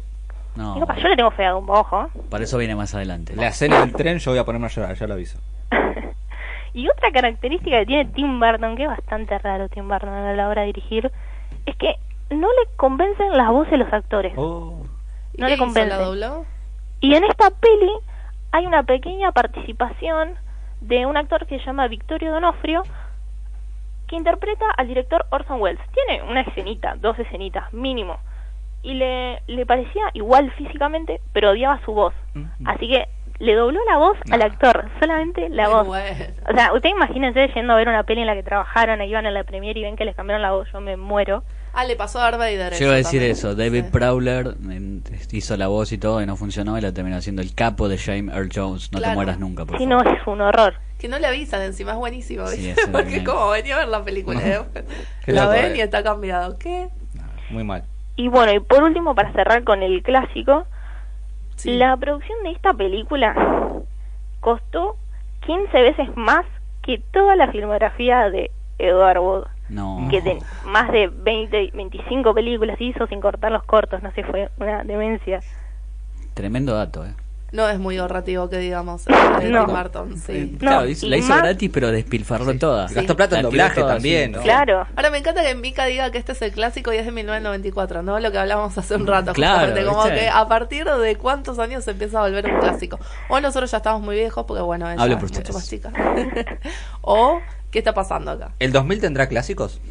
No, Digo, pa, yo le tengo fe a Dumbo, ojo. para eso viene más adelante. La escena del tren yo voy a ponerme a llorar, ya lo aviso. Y otra característica que tiene Tim Burton, que es bastante raro Tim Burton a la hora de dirigir, es que no le convencen las voces de los actores. Oh. ¿Y No qué le hizo? convence. ¿La dobló? Y en esta peli hay una pequeña participación de un actor que se llama Victorio Donofrio, que interpreta al director Orson Welles. Tiene una escenita, dos escenitas, mínimo. Y le, le parecía igual físicamente, pero odiaba su voz. Mm. Así que le dobló la voz al No. actor, solamente la voz. bueno. O sea, ustedes imagínense yendo a ver una peli en la que trabajaron, iban a la premiere y ven que les cambiaron la voz, yo me muero. Ah, le pasó a Darth Vader. Yo iba a decir también. eso, David Sí. Prowler en- hizo la voz y todo y no funcionó y la terminó siendo el capo de James Earl Jones. No te mueras nunca, por Si no, favor. es un horror. Que no le avisan, encima es buenísimo. Sí, Porque también. como venía a ver la película. ¿eh? Qué la ven eh. y está cambiado. ¿Qué? No, muy mal. Y bueno, y por último, para cerrar con el clásico, Sí. La producción de esta película costó 15 veces más que toda la filmografía de Edward Wood, No. que de más de 20, 25 películas hizo sin cortar los cortos, no sé, fue una demencia. Tremendo dato, ¿eh? No es muy ahorrativo que digamos. el de No. Tim Burton, sí. No, claro, la hizo más- gratis, pero despilfarró toda. Sí. Gastó plata en doblaje toda, también. ¿no? Claro. Ahora me encanta que Mika diga que este es el clásico y es de 1994, ¿no? Lo que hablamos hace un rato. Claro, justamente, como ¿viste? que a partir de cuántos años se empieza a volver un clásico. O nosotros ya estamos muy viejos porque, bueno, ella es por mucho ustedes. más chica. o, ¿qué está pasando acá? ¿El 2000 tendrá clásicos?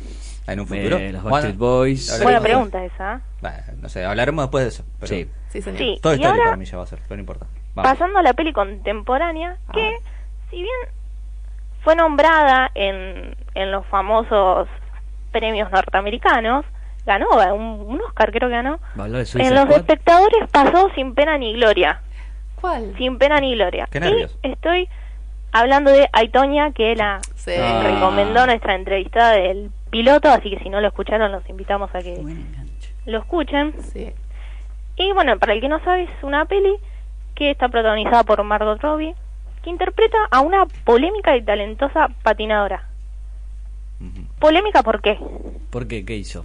¿En un futuro? Eh, los Bueno, Backstreet Boys. Buena pregunta esa. bueno, no sé, hablaremos después de eso. Pero Sí. Sí, señor. Sí, Toda y historia ahora para mí ya va a ser, pero no importa. Vamos. pasando a la peli contemporánea, que Ah. si bien fue nombrada en, en los famosos premios norteamericanos, ganó un, un Oscar creo que ganó, en los espectadores pasó sin pena ni gloria. ¿Cuál? sin pena ni gloria. Qué nervios. Y estoy hablando de Aitonia, que la Sí. Recomendó nuestra entrevistada del piloto, así que si no lo escucharon, los invitamos a que lo escuchen. Sí. Y bueno, para el que no sabe, es una peli que está protagonizada por Margot Robbie, que interpreta a una polémica y talentosa patinadora. ¿Polémica por qué? ¿Por qué? ¿Qué hizo?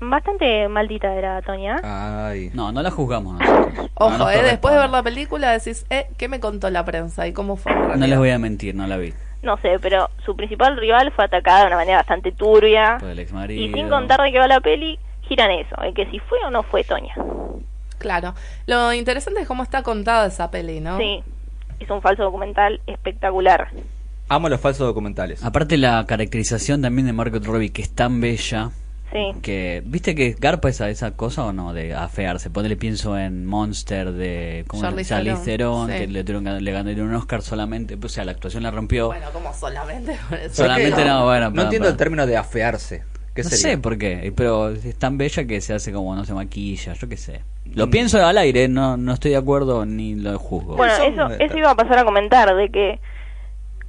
Bastante maldita era Tonya. Ay. No, no la juzgamos nosotros. No Ojo, eh, después de ver la película decís, eh, ¿qué me contó la prensa y cómo fue? No les voy a mentir, no la vi. No sé, pero su principal rival fue atacada de una manera bastante turbia. Por el ex marido. Y sin contar de qué va la peli, giran eso, el que si fue o no fue Toña. Claro. Lo interesante es cómo está contada esa peli, ¿no? Sí, es un falso documental espectacular. Amo los falsos documentales. Aparte la caracterización también de Margot Robbie, que es tan bella, Sí, que viste que garpa esa esa cosa o no de afearse ponele pienso en Monster de ¿cómo Charlize se llama? Charlize Theron, sí. que le, tuvieron- le ganaron un Oscar solamente pues, o sea la actuación la rompió Bueno, como solamente. solamente que no bueno No entiendo el término de afearse. ¿Qué no sería? sé por qué pero es tan bella que se hace como no se maquilla yo qué sé lo Mm. pienso al aire no no estoy de acuerdo ni lo juzgo bueno, eso, eso iba a pasar a comentar, de que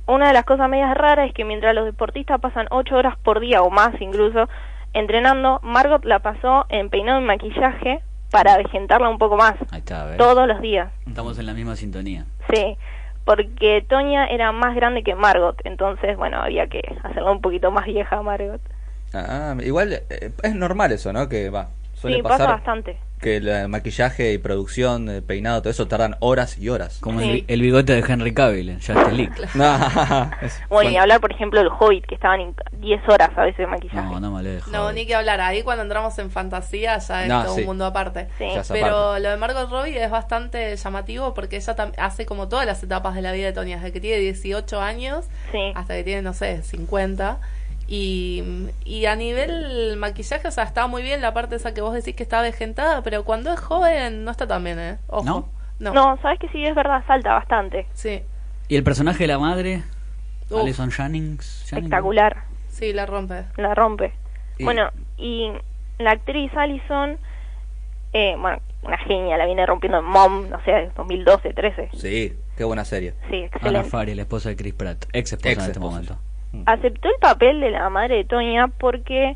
una de las cosas medias raras es que mientras los deportistas pasan ocho horas por día o más incluso entrenando, Margot la pasó en peinado y maquillaje para avejentarla un poco más, ahí está ¿ves? todos los días. estamos en la misma sintonía Sí, porque Toña era más grande que Margot, entonces, bueno, había que hacerla un poquito más vieja a Margot. Ah, igual eh, es normal eso, ¿no? Que va. Suele Sí, pasa bastante. Que el maquillaje y producción, eh, peinado, todo eso tardan horas y horas. Como Sí. el, bi- el bigote de Henry Cavill en Justice League. Bueno, y hablar, por ejemplo, del Hobbit, que estaban en 10 horas a veces de maquillaje. No, no me alejo. No, ni que hablar. Ahí cuando entramos en fantasía ya es No, todo sí. un mundo aparte. Sí. Pero aparte. lo de Margot Robbie es bastante llamativo porque ella hace como todas las etapas de la vida de Tony, desde que tiene 18 años Sí. hasta que tiene, no sé, 50. Y, y a nivel maquillaje, o sea, está muy bien la parte esa que vos decís que está vejentada, pero cuando es joven no está tan bien, ¿eh? Ojo. ¿No? No. No, sabes que sí, es verdad, salta bastante. Sí, ¿Y el personaje de la madre? Uf. Alison. Jennings. Espectacular, sí, la rompe. la rompe. Y- Bueno, y la actriz Allison, eh, bueno, una genia, la viene rompiendo en Mom, no sé, 2012, 13. Sí, qué buena serie. Sí, Ana excelente. Fari, la esposa de Chris Pratt. Ex esposa Ex en este esposa. momento. Aceptó el papel de la madre de Tonya porque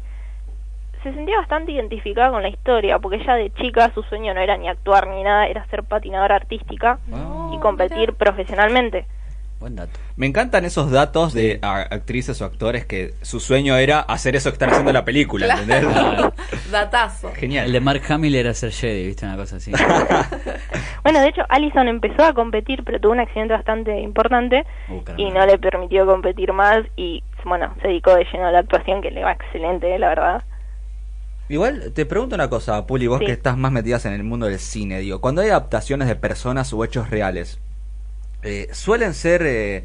se sentía bastante identificada con la historia, porque ella de chica su sueño no era ni actuar ni nada, era ser patinadora artística Ah. y competir profesionalmente. Buen dato. Me encantan esos datos de actrices o actores que su sueño era hacer eso que están haciendo en la película, ¿entendés? Claro. Datazo. Genial. El de Mark Hamill era ser Jedi, ¿viste? Una cosa así. Bueno, de hecho, Allison empezó a competir, pero tuvo un accidente bastante importante Uh, y no le permitió competir más y, bueno, se dedicó de lleno a la actuación, que le va excelente, la verdad. Igual te pregunto una cosa, Puli, vos Sí. que estás más metidas en el mundo del cine, digo, cuando hay adaptaciones de personas o hechos reales, eh, suelen ser, eh,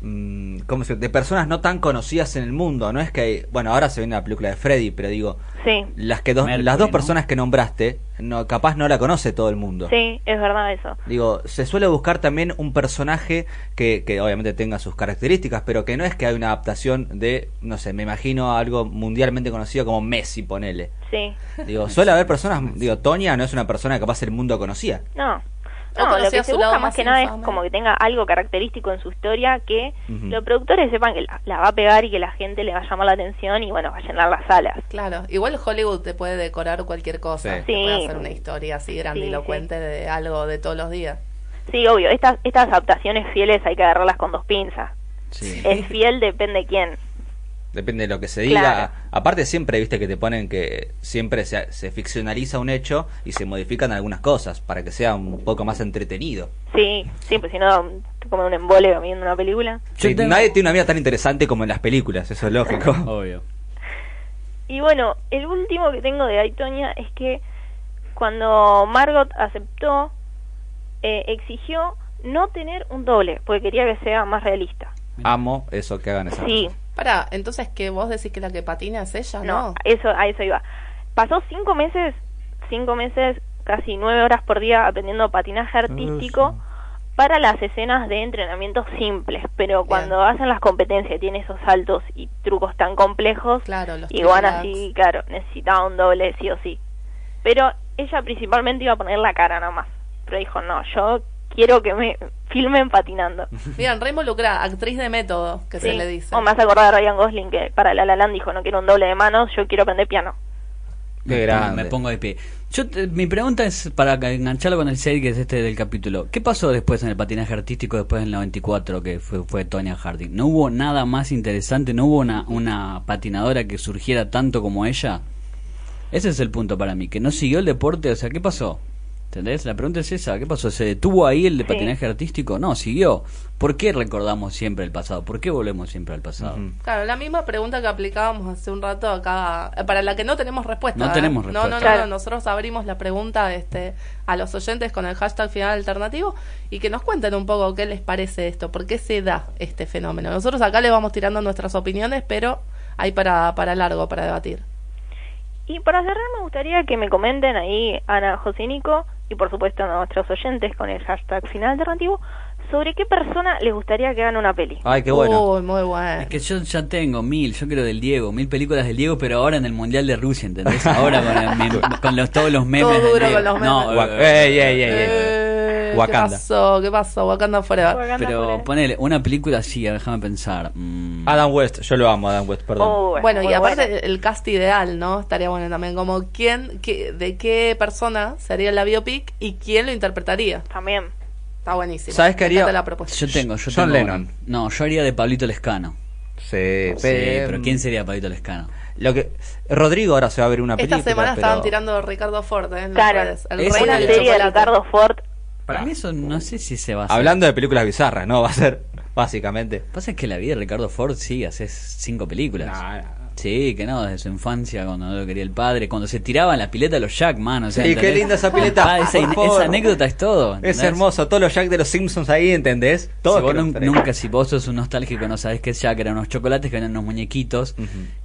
mm, ¿cómo se De personas no tan conocidas en el mundo, no es que, hay- bueno, ahora se viene la película de Freddy, pero digo, Sí, las que dos, Mercury, las dos ¿no? personas que nombraste, no, capaz no la conoce todo el mundo. sí, es verdad eso. Digo, se suele buscar también un personaje que, que obviamente tenga sus características, pero que no es que hay una adaptación de, no sé, me imagino algo mundialmente conocido como Messi, ponele. Sí, Digo, suele haber personas, digo, Tonya no es una persona que capaz el mundo conocía. no. No No, lo que se busca más más que nada es como que tenga algo característico en su historia que los productores sepan que la, la va a pegar y que la gente le va a llamar la atención y bueno, va a llenar las salas. Claro, igual Hollywood te puede decorar cualquier cosa. Sí. Te puede Sí. hacer una historia así grandilocuente de algo de todos los días. Sí, obvio, estas, estas adaptaciones fieles hay que agarrarlas con dos pinzas. Sí. El fiel depende quién. Depende de lo que se diga. Claro. Aparte siempre, viste, que te ponen que siempre se, se ficcionaliza un hecho y se modifican algunas cosas para que sea un poco más entretenido. Sí, sí, pues si no, te comen un embole viendo una película. Yo Sí, tengo- Nadie tiene una vida tan interesante como en las películas, eso es lógico. Obvio. Y bueno, el último que tengo de Aitonia es que cuando Margot aceptó, eh, exigió no tener un doble, porque quería que sea más realista. Amo eso que hagan esas Sí, cosas. Para, entonces que vos decís que la que patina es ella, no, ¿no? eso, a eso iba. Pasó cinco meses, cinco meses, casi nueve horas por día aprendiendo patinaje artístico para las escenas de entrenamiento simples, pero cuando hacen las competencias y tiene esos saltos y trucos tan complejos, Claro, los igual así, claro, necesitaba un doble sí o sí. Pero ella principalmente iba a poner la cara nomás, pero dijo, no, yo quiero que me filmen patinando. Bien, re involucrada, actriz de método, que se le dice. O me hace acordar de Ryan Gosling que para La La Land dijo, no quiero un doble de manos, yo quiero aprender piano. Qué Me grande. pongo- Me pongo de pie. Yo te- mi pregunta es para engancharlo con el shade que es este del capítulo. ¿Qué pasó después en el patinaje artístico después del 94 que fue, fue Tonya Harding? ¿No hubo nada más interesante? ¿No hubo una, una patinadora que surgiera tanto como ella? Ese es el punto para mí, que no siguió el deporte, o sea, ¿qué pasó? ¿Entendés? La pregunta es esa, ¿qué pasó? ¿Se detuvo ahí el de Sí. patinaje artístico? No, siguió. ¿Por qué recordamos siempre el pasado? ¿Por qué volvemos siempre al pasado? Claro, la misma pregunta que aplicábamos hace un rato acá, eh, para la que no tenemos respuesta. No ¿eh? tenemos No, no, respuesta. no, Claro. no, nosotros abrimos la pregunta este, a los oyentes con el hashtag final alternativo y que nos cuenten un poco qué les parece esto, por qué se da este fenómeno. Nosotros acá les vamos tirando nuestras opiniones, pero hay para, para largo, para debatir. Y para cerrar me gustaría que me comenten ahí Ana, José y Nico y por supuesto a nuestros oyentes con el hashtag final alternativo sobre qué persona les gustaría que hagan una peli. Ay, qué bueno. Uy, muy bueno. Es que yo ya tengo mil, yo quiero del Diego, mil películas del Diego, pero ahora en el Mundial de Rusia, ¿entendés? Ahora con, el con los, todos los memes. Todo duro con los No, memes. Eh, ey, ey, ey. Eh, ¿Qué Wakanda. pasó? ¿Qué pasó? Wakanda. Wakanda Pero Forever. ponele, una película así, déjame pensar. mm, Adam West, yo lo amo, Adam West, perdón. Oh, Bueno, y muy aparte el cast ideal, ¿no? Estaría bueno también, como quién, qué, de qué persona sería la biopic y quién lo interpretaría. También. Está buenísimo. ¿Sabes qué haría? la propuesta. yo tengo, yo John tengo Lennon. una. No, yo haría de Pablito Lescano. Sí, Sí, pero ¿quién sería Pablito Lescano? lo que Rodrigo ahora se va a ver una película. Esta semana pero- estaban tirando Ricardo Ford ¿eh? Claro. El una es la serie de. Ricardo Ford. Para mí eso no sé si se va a hacer. Hablando de películas bizarras, ¿no? Va a ser, básicamente. Pasa que la vida de Ricardo Ford sí, hace cinco películas. No. Sí, que no, desde su infancia, cuando no lo quería el padre, cuando se tiraban la pileta de los Jack, mano. O sea, Sí, qué linda esa pileta, Ah, esa, anécdota es todo. Es hermoso, todos los Jack de los Simpsons ahí, ¿entendés? Si Todos vos que los tenés. nunca, si vos sos un nostálgico no sabés qué es Jack, eran unos chocolates que eran unos muñequitos.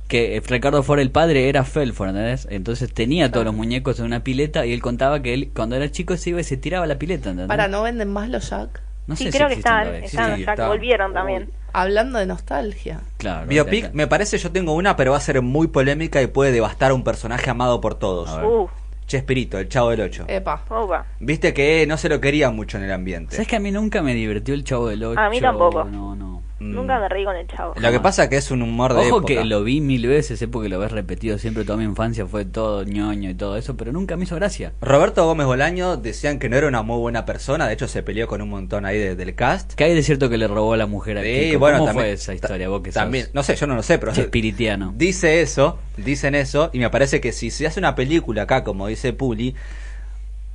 Que eh, Ricardo Ford, el padre, era Felford, ¿entendés? Entonces tenía todos los muñecos en una pileta y él contaba que él, cuando era chico, se iba y se tiraba la pileta, ¿entendés? Para, ¿no venden más los Jack? No sí, sé si creo que existen están, están, Sí, que está. volvieron también. Hablando de nostalgia. Claro. Biopic, me parece, yo tengo una, pero va a ser muy polémica y puede devastar a un personaje amado por todos. Uh, Chespirito, el chavo del 8. Epa. opa. Viste que no se lo quería mucho en el ambiente. ¿Sabes que a mí nunca me divirtió el chavo del 8? A mí tampoco. No. Nunca me reí con el chavo. Lo que pasa es que es un humor de Ojo época. que lo vi mil veces, sé porque lo ves repetido siempre toda mi infancia, fue todo ñoño y todo eso, pero nunca me hizo gracia. Roberto Gómez Bolaño decían que no era una muy buena persona, de hecho se peleó con un montón ahí de- del cast. ¿Qué hay de cierto que le robó a la mujer a Sí, Kiko? bueno, ¿Cómo también- fue esa historia? Vos que También, sos no sé, yo no lo sé, pero chespiritiano. dice eso, dicen eso, y me parece que si se hace una película acá, como dice Puli,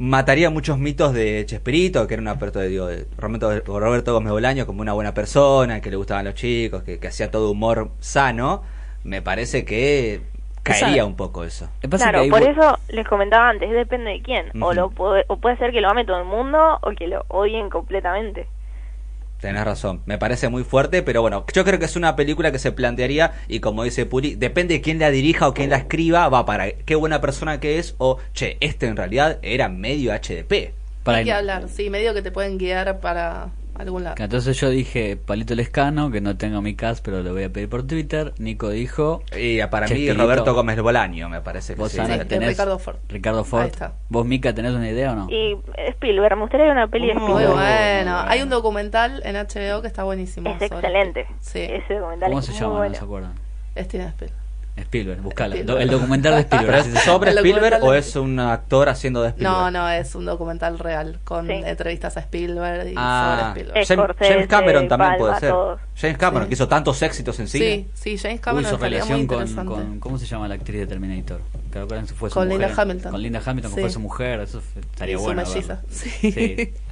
mataría muchos mitos de Chespirito, que era una persona, digo, de Roberto, Roberto Gómez Bolaño como una buena persona, que le gustaban los chicos, que, que hacía todo humor sano. Me parece que caería un poco eso. Claro, por eso les comentaba antes, depende de quién. O lo puede, o puede ser que lo ame todo el mundo o que lo odien completamente. Tenés razón, me parece muy fuerte, pero bueno, yo creo que es una película que se plantearía y como dice Puli, depende de quién la dirija o quién la escriba, va para qué buena persona que es o, che, este en realidad era medio HDP. para Hay que hablar, sí, medio que te pueden guiar para algún lado. Que Entonces yo dije Palito Lescano, que no tengo mi cast, pero lo voy a pedir por Twitter. Nico dijo Y para mí Chespirito. Roberto Gómez Bolaño, me parece que Vos, sí. Ana, Sí, de tenés Ricardo Ford. Ricardo Ford. Ahí está. ¿Vos, Mica, tenés una idea o no? Y Spielberg, me gustaría una peli de Muy Muy Spielberg. bueno. bueno. Hay un documental en HBO que está buenísimo. Es sobre- excelente. Sí. Ese documental ¿Cómo es se muy llama? bueno. No se acuerdan. Steven Spielberg. Spielberg, buscala. Spielberg. El documental de Spielberg. ¿Pero así se es sobre El Spielberg o es un actor haciendo de Spielberg? No, no, es un documental real con Sí. entrevistas a Spielberg y Ah, sobre Spielberg. Es James, Cameron también Palma, puede ser. todos. James Cameron, Sí. que hizo tantos éxitos en cine. Sí, sí, James Uy, Cameron su estaría muy relación con, ¿Cómo se llama la actriz de Terminator? Creo que fue su Con mujer. Linda Hamilton. Con Linda Hamilton, que Sí. fue su mujer. Eso estaría Y su bueno. Sí. Sí.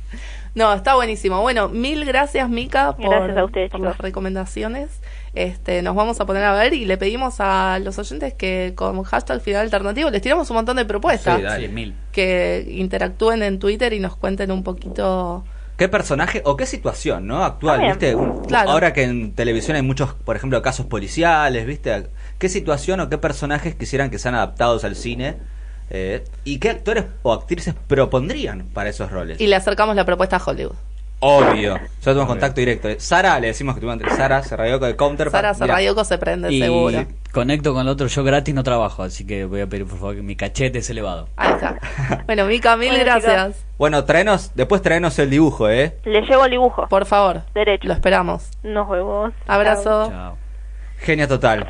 No, está buenísimo. Bueno, mil gracias, Mica, por, Gracias a ustedes, por las recomendaciones. Este, nos vamos a poner a ver y le pedimos a los oyentes que con hashtag final alternativo les tiramos un montón de propuestas. Sí, dale. Mil. que interactúen en Twitter y nos cuenten un poquito. ¿Qué personaje o qué situación, no? Actual. ¿viste? Un- Claro. Ahora que en televisión hay muchos, por ejemplo, casos policiales, ¿viste? ¿Qué situación o qué personajes quisieran que sean adaptados al cine? Eh, ¿Y qué actores o actrices propondrían para esos roles? Y le acercamos la propuesta a Hollywood. Obvio. Ya tuvimos contacto directo. Sara, le decimos que tuvimos Sara Serradioco de Counterpart. Sara Mirá. Sarrayoco se prende, Y seguro. conecto con el otro. Yo gratis no trabajo, así que voy a pedir por favor que mi cachete es elevado. Ahí está. Bueno, Mica, mil Bueno, gracias. Bueno, traenos, después traenos el dibujo, ¿eh? Le llevo el dibujo. Por favor, Derecho. lo esperamos. Nos vemos. Abrazo. Chao. Genia total.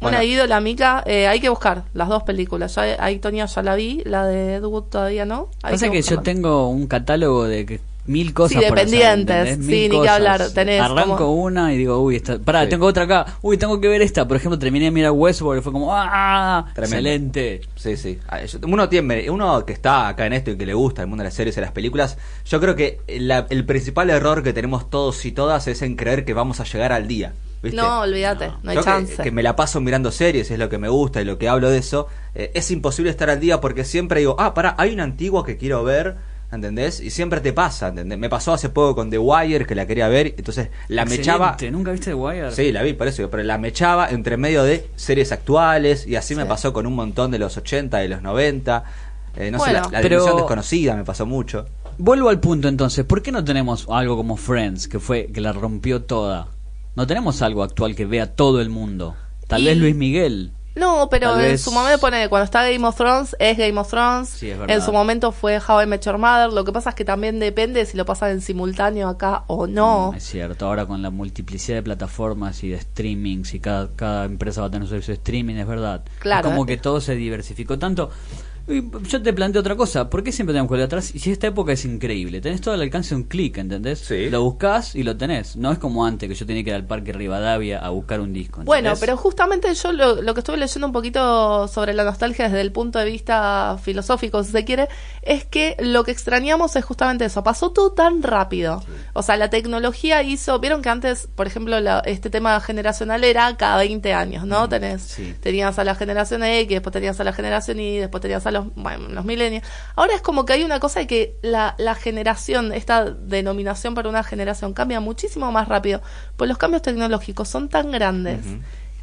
Bueno, Una ídola, Mica. Eh, hay que buscar las dos películas. Ya, ahí, Tonia, ya la vi. La de Ed Wood todavía no. Hay Pasa que yo buscarla. tengo un catálogo de que- mil cosas Sí, por hacer, dependientes. Sí, ni que hablar. Tenés Arranco como- una y digo, uy, esta, pará, Sí. tengo otra acá. Uy, tengo que ver esta. Por ejemplo, terminé de mirar Westworld y fue como, ¡ah! Tremendo. Excelente. Sí, sí. Ah, Uno tiene, uno que está acá en esto y que le gusta el mundo de las series y las películas, yo creo que la- el principal error que tenemos todos y todas es en creer que vamos a llegar al día. ¿viste? No, olvídate. No. No, hay Yo que- chance. Que, me la paso mirando series, es lo que me gusta y lo que hablo de eso. eh, es imposible estar al día porque siempre digo, ah, pará, hay una antigua que quiero ver, ¿entendés? Y siempre te pasa, ¿entendés? Me pasó hace poco con The Wire que la quería ver, entonces la mechaba. Excelente. ¿Nunca viste The Wire? Sí, la vi, por eso, pero la mechaba entre medio de series actuales y así me pasó con un montón de los 80, de los 90. eh, no Bueno. sé, la, la Pero- desconocida me pasó mucho. Vuelvo al punto entonces, ¿por qué no tenemos algo como Friends, que fue que la rompió toda? No tenemos algo actual que vea todo el mundo. Tal Y- vez Luis Miguel. No, pero en su momento pone, cuando está Game of Thrones, es Game of Thrones. Sí, es verdad. en su momento fue How I Met Your Mother. Lo que pasa es que también depende si lo pasan en simultáneo acá o no. Mm, Es cierto, ahora con la multiplicidad de plataformas y de streamings y cada, cada empresa va a tener su servicio de streaming, es verdad. Claro. Es como que todo se diversificó tanto. Y Yo te planteo otra cosa, ¿por qué siempre tenemos que volver atrás? Y si esta época es increíble, tenés todo al alcance de un clic, ¿entendés? Sí. Lo buscás y lo tenés. No es como antes que yo tenía que ir al Parque Rivadavia a buscar un disco. ¿entendés? Bueno, pero justamente yo lo, lo que estuve leyendo un poquito sobre la nostalgia desde el punto de vista filosófico, si se quiere, es que lo que extrañamos es justamente eso. Pasó todo tan rápido. O sea, la tecnología hizo. Vieron que antes, por ejemplo, la- este tema generacional era cada 20 años, ¿no? Tenés, sí. Tenías a la generación X, después tenías a la generación Y, después tenías a los, bueno, los. Ahora es como que hay una cosa de que la generación, esta denominación para una generación, cambia muchísimo más rápido. Pues los cambios tecnológicos son tan grandes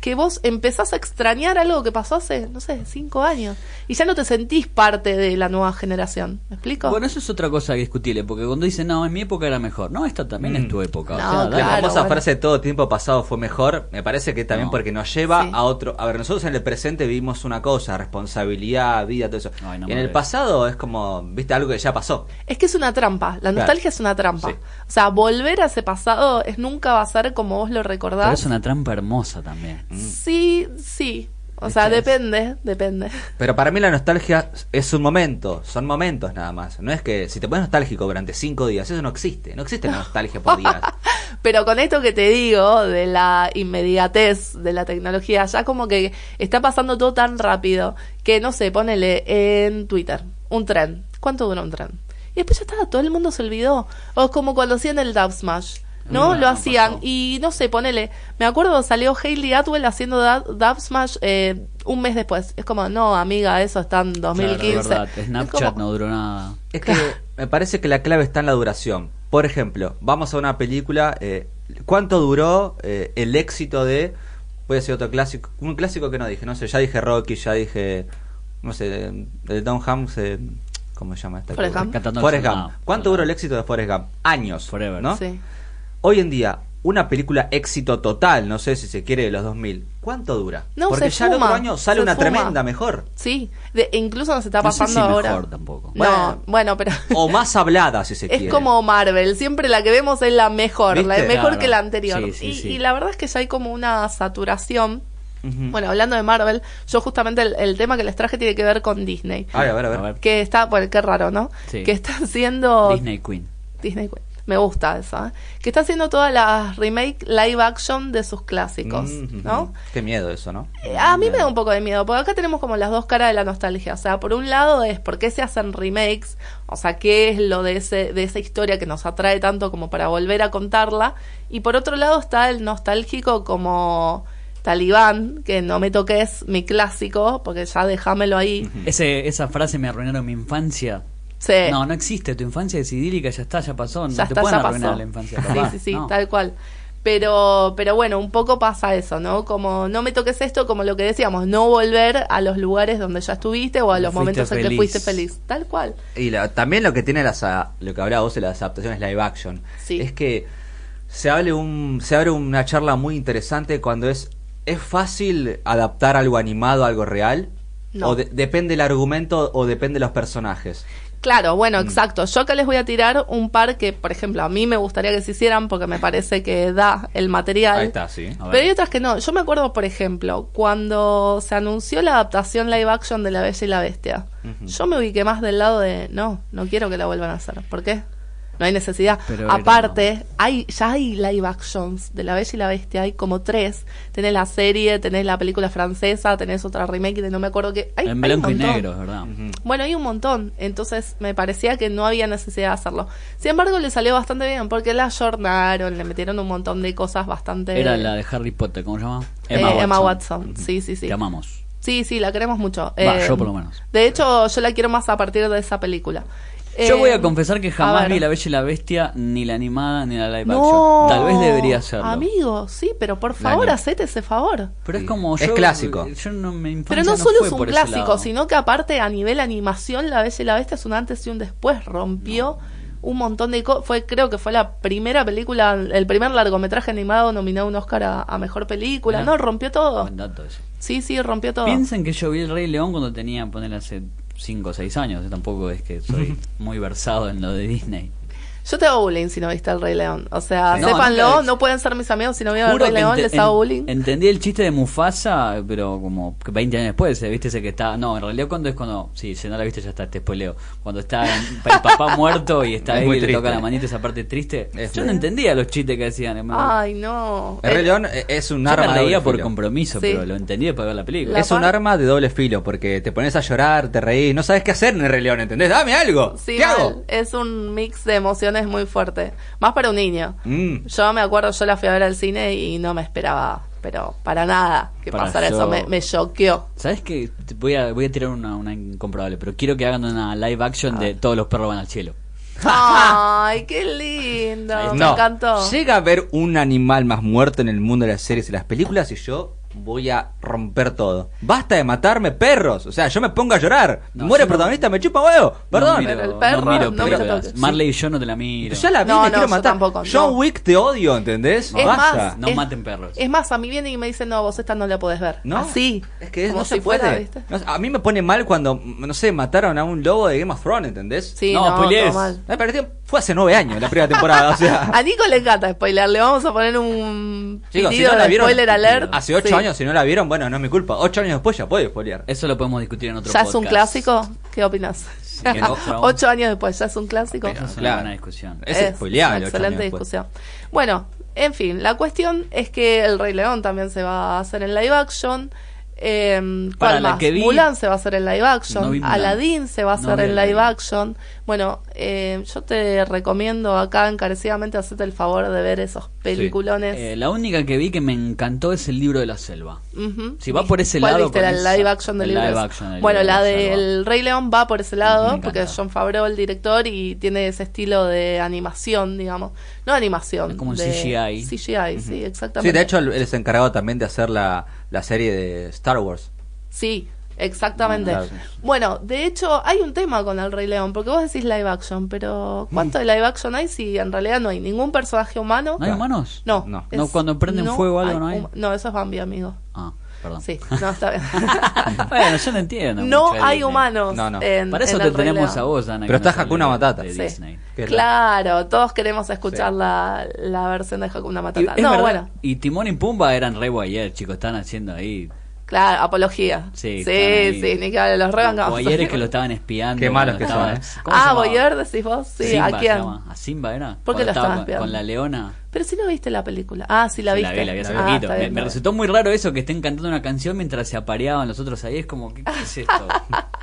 que vos empezás a extrañar algo que pasó hace, no sé, cinco años. Y ya no te sentís parte de la nueva generación. ¿Me explico? Bueno, eso es otra cosa discutible, porque cuando dicen, no, en mi época era mejor. No, esta también es tu época. o No, sea, dale. La famosa bueno. frase todo tiempo pasado fue mejor, me parece que también No. porque nos lleva Sí. a otro... A ver, nosotros en el presente vivimos una cosa, responsabilidad, vida, todo eso. Ay, no y en el ves. pasado es como, viste, algo que ya pasó. Es que es una trampa. La nostalgia es una trampa. Sí. O sea, volver a ese pasado es nunca va a ser como vos lo Pero recordás. es una trampa hermosa también. Sí, sí. O sea, depende, depende. Pero para mí la nostalgia es un momento, son momentos nada más. No es que si te pones nostálgico durante cinco días, eso no existe. No existe la nostalgia por días. Pero con esto que te digo de la inmediatez de la tecnología, ya como que está pasando todo tan rápido que no sé, ponele en Twitter un tren. ¿Cuánto dura un tren? Y después ya está, todo el mundo se olvidó. O es como cuando hacían el Dub Smash. ¿No? Lo hacían. pasó. Y no sé, ponele. Me acuerdo, salió Hailey Atwell haciendo Dub, Dub Smash eh, un mes después. Es como, no, amiga, eso está en 2015. Claro, es verdad. Es Snapchat como- no duró nada. Es que me parece que la clave está en la duración. Por ejemplo, vamos a una película. eh, ¿Cuánto duró eh, el éxito de. Voy a decir otro clásico. Un clásico que no dije, no sé, ya dije Rocky, ya dije. No sé, de, de Tom Hanks. eh, ¿Cómo se llama esta? Forrest película? Gump. Forrest el Gump. ¿Cuánto duró el éxito de Forrest Gump? Años. Forever. ¿no? Sí. Hoy en día, una película éxito total, no sé si se quiere de los 2000, ¿cuánto dura? No, Porque se ya el otro fuma, año sale una fuma. tremenda mejor. Sí. De- incluso nos está No sé pasando si ahora. mejor tampoco. No, Bueno. bueno, pero. O más hablada, si se Es quiere. como Marvel, siempre la que vemos es la mejor, la mejor Claro. que la anterior. Sí, sí, y, sí. y la verdad es que ya hay como una saturación. Bueno, hablando de Marvel, yo justamente el, el tema que les traje tiene que ver con Disney. A ver, a ver, a ver. Que está, bueno, qué raro, ¿no? Sí. Que está haciendo Disney Queen. Disney Queen. Me gusta eso, ¿eh? Que está haciendo todas las remake live action de sus clásicos, Mm, ¿no? Qué miedo eso, ¿no? Eh, A mí me da un poco de miedo, porque acá tenemos como las dos caras de la nostalgia. O sea, por un lado es por qué se hacen remakes, o sea, qué es lo de ese de esa historia que nos atrae tanto como para volver a contarla. Y por otro lado está el nostálgico como Talibán, que no me toques mi clásico, porque ya déjamelo ahí. Ese, esa frase me arruinaron mi infancia. Sí. No, no existe. Tu infancia es idílica, ya está, ya pasó. No ya te está, pueden ya arruinar pasó. la infancia. Sí, sí, sí, No. tal cual. Pero, pero bueno, un poco pasa eso, ¿no? Como no me toques esto, como lo que decíamos, no volver a los lugares donde ya estuviste o a los Fuiste momentos en que fuiste feliz. Tal cual. Y la- también lo que tiene las, a- lo que hablaba vos de las adaptaciones live action Sí. es que se abre un se abre una charla muy interesante cuando es es fácil adaptar algo animado a algo real No. o de- depende el argumento o depende los personajes. Claro, bueno, Mm. exacto. Yo acá les voy a tirar un par que, por ejemplo, a mí me gustaría que se hicieran porque me parece que da el material. Ahí está, sí. Pero hay otras que no. Yo me acuerdo, por ejemplo, cuando se anunció la adaptación live action de La Bella y la Bestia. Yo me ubiqué más del lado de, no, no quiero que la vuelvan a hacer. ¿Por qué? No hay necesidad. Pero era- Aparte, hay ya hay live actions de La Bella y la Bestia, hay como tres. Tenés la serie, tenés la película francesa, tenés otra remake de no me acuerdo qué. Hay, hay en un blanco y negro, ¿verdad? Bueno, hay un montón, entonces me parecía que no había necesidad de hacerlo. Sin embargo, le salió bastante bien porque la jornaron, le metieron un montón de cosas bastante... Era la de Harry Potter, ¿cómo se llama? Eh, Emma Watson, sí, sí, sí. Te amamos. Sí, sí, la queremos mucho. Va, Eh, yo por lo menos. De hecho, yo la quiero más a partir de esa película. Yo Eh, voy a confesar que jamás vi La Bella y la Bestia, ni la animada, ni la live No, action. Tal vez debería hacerlo. Amigo, sí, pero por favor, año. hacete ese favor. Pero es como Es yo, clásico. Yo no me Pero no, no solo fue es un clásico, sino que aparte a nivel animación, La Bella y la Bestia es un antes y un después. Rompió un montón de cosas. Fue, creo que fue la primera película, el primer largometraje animado nominado a un Oscar a, a mejor película. No, rompió todo. Buen dato ese. Sí, sí, rompió todo. Piensen que yo vi El Rey León cuando tenía, poner hace 5 o 6 años. Tampoco es que soy muy versado en lo de Disney. Yo te hago bullying si no viste el Rey León. O sea. No, sépanlo, no, no, pueden ser mis amigos si no vieron el Rey León, les hago bullying. Entendí el chiste de Mufasa, pero como que 20 años después, ¿eh? ¿viste? Ese que está. No, en realidad, cuando es cuando. Sí, si no la viste, ya está, te spoileo. Cuando está el papá muerto y está Es ahí y le toca la manita, esa parte triste. Es Yo no entendía los chistes que hacían. hermano. Ay, no. El Rey Eh, León eh, es un Yo me arma de reía doble por filo. compromiso, Sí. pero lo entendí después de ver la película. La Es un arma de doble filo porque te pones a llorar, te reís, no sabes qué hacer en el Rey León, ¿entendés? Dame algo. Sí, ¿Qué mal. hago? Es un mix de emociones muy fuerte. Más para un niño. Mm. Yo me acuerdo, yo la fui a ver al cine y no me esperaba, pero para nada que Para pasara yo- eso. Me, me choqueó. ¿Sabes qué? Voy a, voy a tirar una, una incomprobable, pero quiero que hagan una live action de todos los perros van al cielo. Ay, qué lindo. Me encantó. Llega a haber un animal más muerto en el mundo de las series y las películas y yo voy a romper todo. Basta de matarme perros. O sea, yo me pongo a llorar. No, Muere el no- protagonista, me chupa huevo. Perdón. No miro, perro, no miro. Marley y yo no te la miro. ya la vi, No, me no, quiero yo matar. tampoco, John no. Wick te odio, ¿entendés? Es Basta. más, No es- maten perros. Es más, a mí vienen y me dicen, no, vos esta no la podés ver. ¿No? Así. Es que como no si se fuera, puede. a mí me pone mal cuando, no sé, mataron a un lobo de Game of Thrones, ¿entendés? Sí, No, no, spoilees. todo mal. Me pareció, fue hace nueve años la primera temporada, o sea. A Nico le encanta spoiler. Le vamos a poner un Chicos, si no la vieron, spoiler alert. hace ocho Sí. Años, si no la vieron, bueno, no es mi culpa. Ocho años después ya puedo spoilear. Eso lo podemos discutir en otro ¿Ya podcast. es un clásico? ¿Qué opinas? no, pero- Ocho años después, ¿ya es un clásico? Eso es una Claro. buena discusión. Es spoileable, una ocho excelente discusión. Bueno, en fin, la cuestión es que El Rey León también se va a hacer en live action. Eh, Para, ¿Cuál la que vi- Mulan se va a hacer en live action. No. Aladdin se va a hacer en live action. Bueno, eh, yo te recomiendo acá encarecidamente hacerte el favor de ver esos peliculones. Eh, la única que vi que me encantó es el libro de la selva. Si va por ese ¿Cuál lado, viste? La esa- live action del el libro. live action del bueno, libro la de del Rey León va por ese lado, porque es John Favreau el director y tiene ese estilo de animación, digamos. No animación. Es como un de CGI. CGI, sí, exactamente. Sí, de hecho, él es encargado también de hacer la, la serie de Star Wars. Sí, exactamente. Claro. Bueno, de hecho, hay un tema con el Rey León, porque vos decís live action, pero ¿cuánto de live action hay si en realidad no hay ningún personaje humano? ¿No hay humanos? No, No. No, cuando prenden fuego o algo, ¿no hay? No, eso es Bambi, amigo. Ah, perdón. Sí, no, está bien. bueno, yo no entiendo. no hay Disney. humanos. No, no. en- Para eso en te el tenemos a vos, Ana. Pero está Hakuna Matata. de Sí. Disney. Claro, todos queremos escuchar Sí. la, la versión de Hakuna Y, Matata. es No, verdad, bueno, y Timón y Pumba eran re guayer, chicos, están haciendo ahí. Claro, apología. Sí, sí, sí, ni que hable, los rebancamos. Guayeres que lo estaban espiando. Qué malos que son, ¿eh? ¿Cómo se Ah? Boyer, decís vos, sí, Simba ¿a quién? ¿A Simba era? ¿Por qué lo estaba estaban espiando? con la leona. Pero si no viste la película. Ah, sí la Sí, viste. vi, la vi hace Ah, poquito. Me, resultó muy raro eso que estén cantando una canción mientras se apareaban los otros ahí. Es como, ¿qué, qué es esto?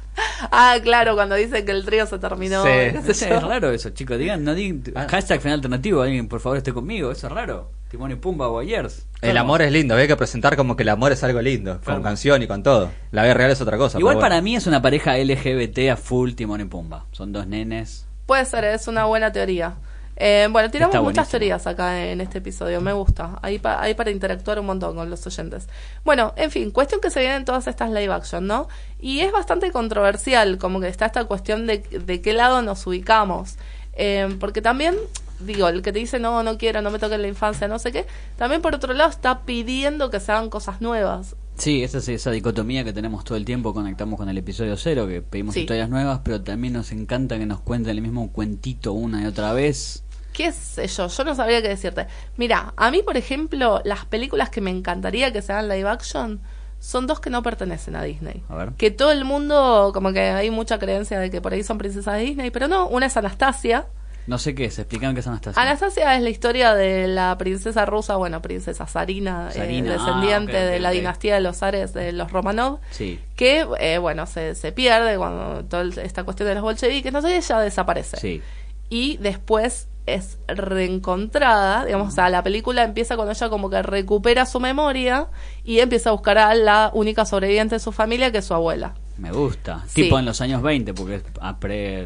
Ah, claro, cuando dicen que el trío se terminó. Sí. No sé, es raro eso, chicos. Digan, no digan. Ah. Hashtag final alternativo. Alguien, por favor, esté conmigo. Eso es raro. Timón y Pumba, Guayers. El amor es lindo, hay que presentar como que el amor es algo lindo, con canción y con todo. La vida real es otra cosa. Igual bueno. para mí es una pareja LGBT a full Timón y Pumba. Son dos nenes. Puede ser, es una buena teoría. Eh, bueno, tiramos Está muchas buenísimo. teorías acá en este episodio, me gusta. Pa- hay para interactuar un montón con los oyentes. Bueno, en fin, cuestión que se vienen todas estas live action, ¿no? Y es bastante controversial, como que está esta cuestión de, de qué lado nos ubicamos. Eh, porque también, digo, el que te dice no, no quiero, no me toquen la infancia, no sé qué, también por otro lado está pidiendo que se hagan cosas nuevas. Sí, esa es esa dicotomía que tenemos todo el tiempo. Conectamos con el episodio cero, que pedimos Sí. historias nuevas, pero también nos encanta que nos cuenten el mismo cuentito una y otra vez. ¿Qué sé yo? Yo no sabría qué decirte. Mira, a mí, por ejemplo, las películas que me encantaría que se hagan live action son dos que no pertenecen a Disney. A ver. Que todo el mundo, como que hay mucha creencia de que por ahí son princesas de Disney, pero no, una es Anastasia. No sé qué es, explican qué es Anastasia. Anastasia es la historia de la princesa rusa, bueno, princesa Sarina, eh, ah, descendiente de la dinastía de los Zares de los Romanov, Sí, que, eh, bueno, se, se pierde cuando toda esta cuestión de los bolcheviques, no sé, ella desaparece sí. y después es reencontrada, digamos, o sea, la película empieza cuando ella como que recupera su memoria y empieza a buscar a la única sobreviviente de su familia, que es su abuela. Me gusta. Sí. Tipo en los años 20, porque es a pre.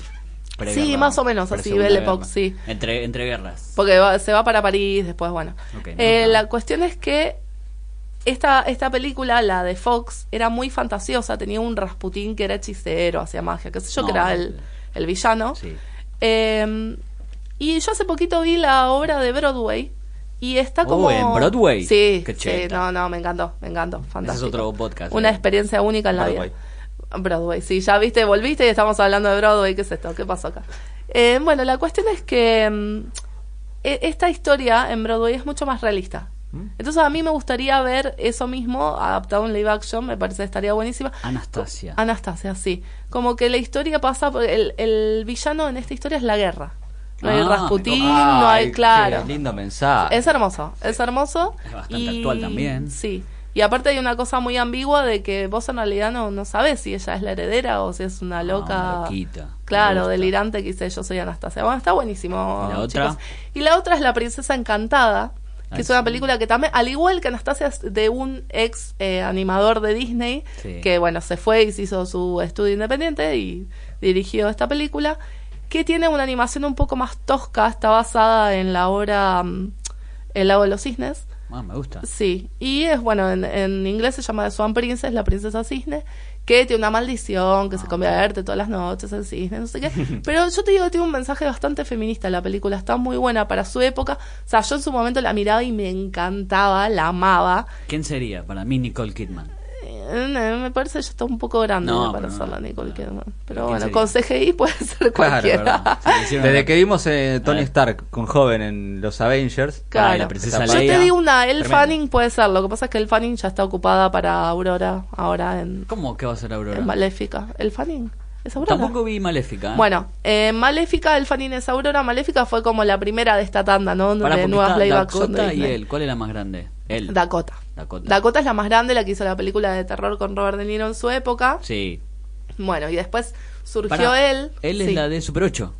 Sí, más o menos así, Belle. Époque, sí. Entre, entre guerras. Porque va- se va para París después, bueno. No, Eh, no. la cuestión es que esta, esta película, la de Fox, era muy fantasiosa, tenía un Rasputín que era hechicero, hacía magia, qué sé yo, No, que era el- el, villano. Sí. Eh, y yo hace poquito vi la obra de Broadway y está Oh, como... ¿en Broadway? Sí, Qué sí, no, no, me encantó, me encantó, Ese es fantástico. otro podcast. Una eh. experiencia única en la Broadway. vida. Broadway, sí, ya viste, volviste y estamos hablando de Broadway, ¿qué es esto? ¿Qué pasó acá? Eh, bueno, la cuestión es que mm, e- esta historia en Broadway es mucho más realista. ¿Mm? Entonces a mí me gustaría ver eso mismo adaptado en live action, me parece que estaría buenísima. Anastasia. Anastasia, sí. Como que la historia pasa, por- el, el villano en esta historia es la guerra. No hay Ah, Rasputín, no hay, Ay, claro. Qué lindo mensaje. Es hermoso, es hermoso. Es bastante actual también. Sí. Y aparte hay una cosa muy ambigua de que vos en realidad no, no sabes si ella es la heredera o si es una Ah, loca. una Claro, delirante que dice yo soy Anastasia. Bueno, está buenísimo. ¿Y la otra? chicos. Y la otra es La Princesa Encantada, que Ay, es una sí. película que también, al igual que Anastasia, es de un ex eh, animador de Disney, Sí. que bueno, se fue y se hizo su estudio independiente y dirigió esta película, que tiene una animación un poco más tosca, está basada en la obra mm, El lago de los cisnes. Ah, me gusta. Sí, y es bueno, en, en inglés se llama The Swan Princess, la princesa cisne, que tiene una maldición, que se convierte todas las noches en cisne, no sé qué. Pero yo te digo tiene un mensaje bastante feminista la película, está muy buena para su época. O sea, yo en su momento la miraba y me encantaba, la amaba. ¿Quién sería para mí Nicole Kidman? Me parece que ya está un poco grande No, para pero ser la no, Nicole. Kidman. Pero ¿Quién bueno, sería? con CGI puede ser cualquiera. ¿verdad? Sí, Desde que vimos eh, Tony. Stark con joven en los Avengers. Claro. Ah, la princesa Yo Yo Leia. te digo una, El Tremendo. Fanning puede ser, lo que pasa es que El Fanning ya está ocupada para Aurora ahora en, ¿Cómo que va a ser Aurora? en Maléfica. ¿El Fanning? ¿Es Aurora? Tampoco vi Maléfica. ¿eh? Bueno, eh, Maléfica, el Fanning es Aurora. Maléfica fue como la primera de esta tanda, ¿no? Para de nuevas live action Dakota y él. ¿Cuál es la más grande? Él. Dakota. Dakota. Dakota es la más grande, la que hizo la película de terror con Robert De Niro en su época. Sí. Bueno, y después surgió él. Él es Sí. la de Super 8.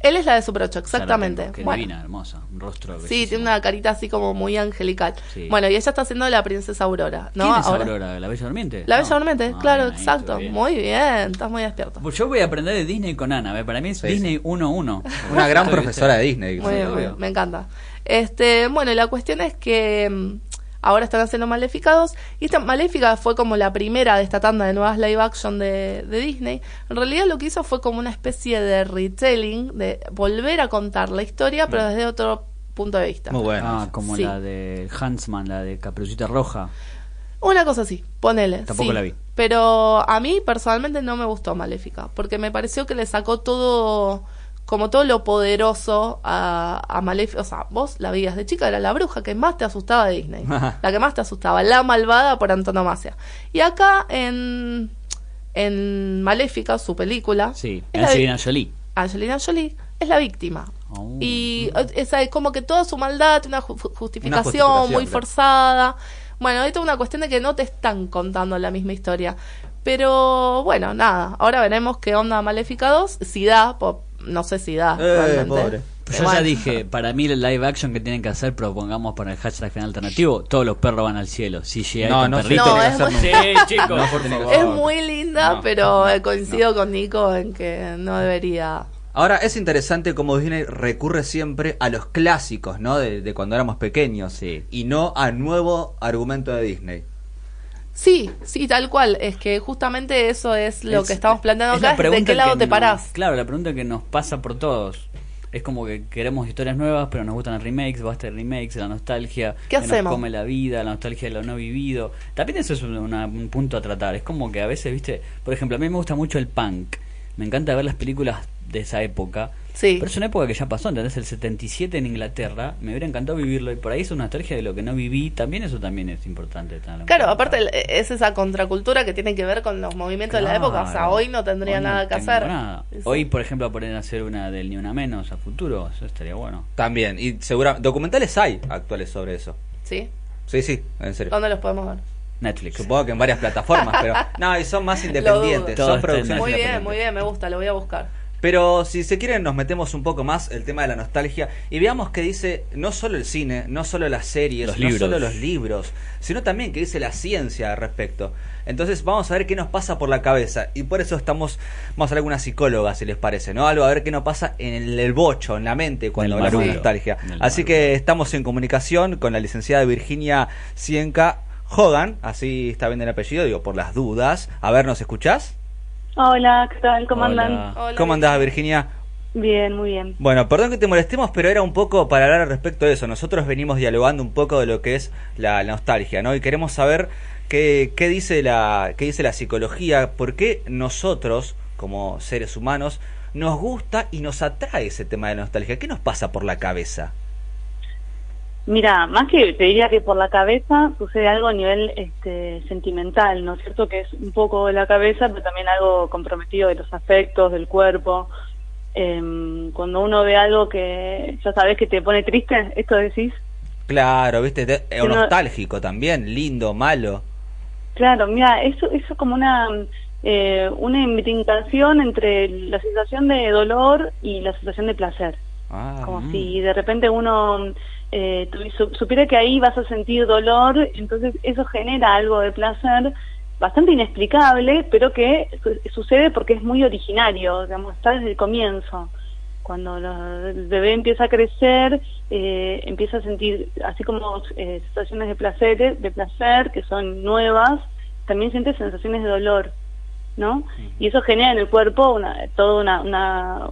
Él es la de Super 8, exactamente. Tengo, Qué Bueno. divina, hermosa. Un rostro. Sí, bellísimo. tiene una carita así como muy angelical. Sí. Bueno, y ella está haciendo la princesa Aurora, ¿no? ¿Quién es Ahora- Aurora? ¿La Bella Durmiente? La No. Bella Durmiente, claro, bien, exacto. bien. Muy bien, estás muy despierto. Pues yo voy a aprender de Disney con Ana. ¿ve? Para mí es Sí, Disney 1-1. Una gran profesora de Disney. Muy bien, me encanta. Este, bueno, y la cuestión es que mm, ahora están haciendo Maléficados y esta Maléfica fue como la primera de esta tanda de nuevas live action de, de Disney. En realidad lo que hizo fue como una especie de retelling, de volver a contar la historia, pero desde otro punto de vista. Muy bueno. Ah, como Sí. la de Huntsman, la de Caperucita Roja. Una cosa así, ponele. Tampoco sí. la vi. Pero a mí personalmente no me gustó Maléfica, porque me pareció que le sacó todo, como todo lo poderoso a, a Maléfica. O sea, vos la veías de chica, era la bruja que más te asustaba de Disney. la que más te asustaba, la malvada por antonomasia. Y acá en, en Maléfica, su película, Sí, es Angelina Jolie. Angelina Jolie es la víctima. Oh. Y esa es como que toda su maldad, una ju- justificación, justificación, muy claro. forzada. Bueno, hay toda una cuestión de que no te están contando la misma historia. Pero bueno, nada, ahora veremos qué onda Maléfica 2, si da, po- no sé si da. Eh, realmente. pobre. Yo Bueno. ya dije, para mí el live action que tienen que hacer, propongamos para el hashtag final alternativo, todos los perros van al cielo. No, con no, perritos. No, es hacer muy- nunca. Sí, chicos. No, por favor. Es muy linda, No, pero no, coincido con Nico en que no debería. Ahora, es interesante cómo Disney recurre siempre a los clásicos, ¿no? De, de cuando éramos pequeños. Sí. Y no a nuevo argumento de Disney. Sí, sí, tal cual. Es que justamente eso es lo Es- que estamos planteando es acá. ¿De qué lado te nos- parás? Claro, la pregunta que nos pasa por todos. Es como que queremos historias nuevas, pero nos gustan los remakes, basta de remakes, la nostalgia. ¿Qué que hacemos? Nos come la vida, la nostalgia de lo no vivido. También eso es una- un punto a tratar. Es como que a veces, viste, por ejemplo, a mí me gusta mucho el punk. Me encanta ver las películas de esa época. Sí. Pero es una época que ya pasó, ¿entendés? El 77 en Inglaterra. Me hubiera encantado vivirlo. Y por ahí es una nostalgia de lo que no viví. También eso también es importante. Claro, cuenta. aparte el- es esa contracultura que tiene que ver con los movimientos de la época. O sea, hoy no tendría Hoy no nada que hacer. nada. Hoy, por ejemplo, poner a hacer una del Ni Una Menos a futuro, eso estaría bueno. También. Y seguramente. Documentales hay actuales sobre eso. ¿Sí? Sí, sí, en serio. ¿Dónde los podemos ver? Netflix. Supongo que en varias plataformas, pero. No, y son más independientes. Son producciones Muy bien, muy bien, me gusta, lo voy a buscar. Pero si se quieren nos metemos un poco más el tema de la nostalgia y veamos que dice no solo el cine, no solo las series, Los no libros. solo los libros, sino también que dice la ciencia al respecto. Entonces vamos a ver qué nos pasa por la cabeza y por eso estamos, vamos a hablar con una psicóloga si les parece, ¿no? Algo a ver qué nos pasa en el, el bocho, en la mente cuando hablamos de nostalgia. Así que estamos en comunicación con la licenciada Virginia Cienca Hogan, así está bien el apellido, digo, por las dudas. A ver, ¿nos escuchás? Hola, ¿qué tal? ¿Cómo andan? Hola. Hola, ¿Cómo andás, Virginia? Bien, muy bien. Bueno, perdón que te molestemos, pero era un poco para hablar al respecto de eso. Nosotros venimos dialogando un poco de lo que es la, la nostalgia, ¿no? Y queremos saber qué, qué, dice la, qué dice la psicología, por qué nosotros, como seres humanos, nos gusta y nos atrae ese tema de la nostalgia? ¿Qué nos pasa por la cabeza? Mira, más que te diría que por la cabeza sucede algo a nivel este, sentimental, ¿no es cierto? Que es un poco de la cabeza, pero también algo comprometido de los afectos, del cuerpo. Em, cuando uno ve algo que ya sabes que te pone triste, esto decís. Claro, viste, te- Uno- nostálgico también, lindo, malo. Claro, mira, eso eso como una eh, una imbricación entre la sensación de dolor y la sensación de placer. Ah, como mm. si de repente uno eh, supiera que ahí vas a sentir dolor, entonces eso genera algo de placer bastante inexplicable, pero que su- sucede porque es muy originario, digamos, está desde el comienzo. Cuando el bebé empieza a crecer, eh, empieza a sentir, así como eh, sensaciones de placer, de placer que son nuevas, también siente sensaciones de dolor, ¿no? Y eso genera en el cuerpo una, toda una, una,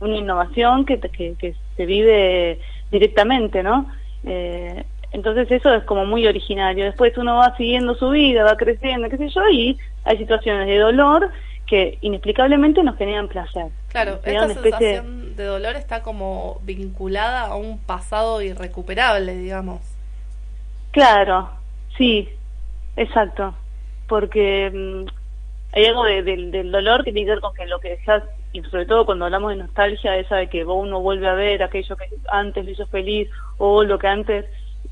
una innovación que, que, que se vive directamente, ¿no? Eh, entonces eso es como muy originario. Después uno va siguiendo su vida, va creciendo, qué sé yo, y hay situaciones de dolor que inexplicablemente nos generan placer. Claro, generan esta de- sensación de dolor está como vinculada a un pasado irrecuperable, digamos. Claro, sí, exacto. Porque mm, hay algo de- del- del dolor que tiene que ver con que lo que dejas, y sobre todo cuando hablamos de nostalgia, esa de que uno vuelve a ver aquello que antes le hizo feliz o lo que antes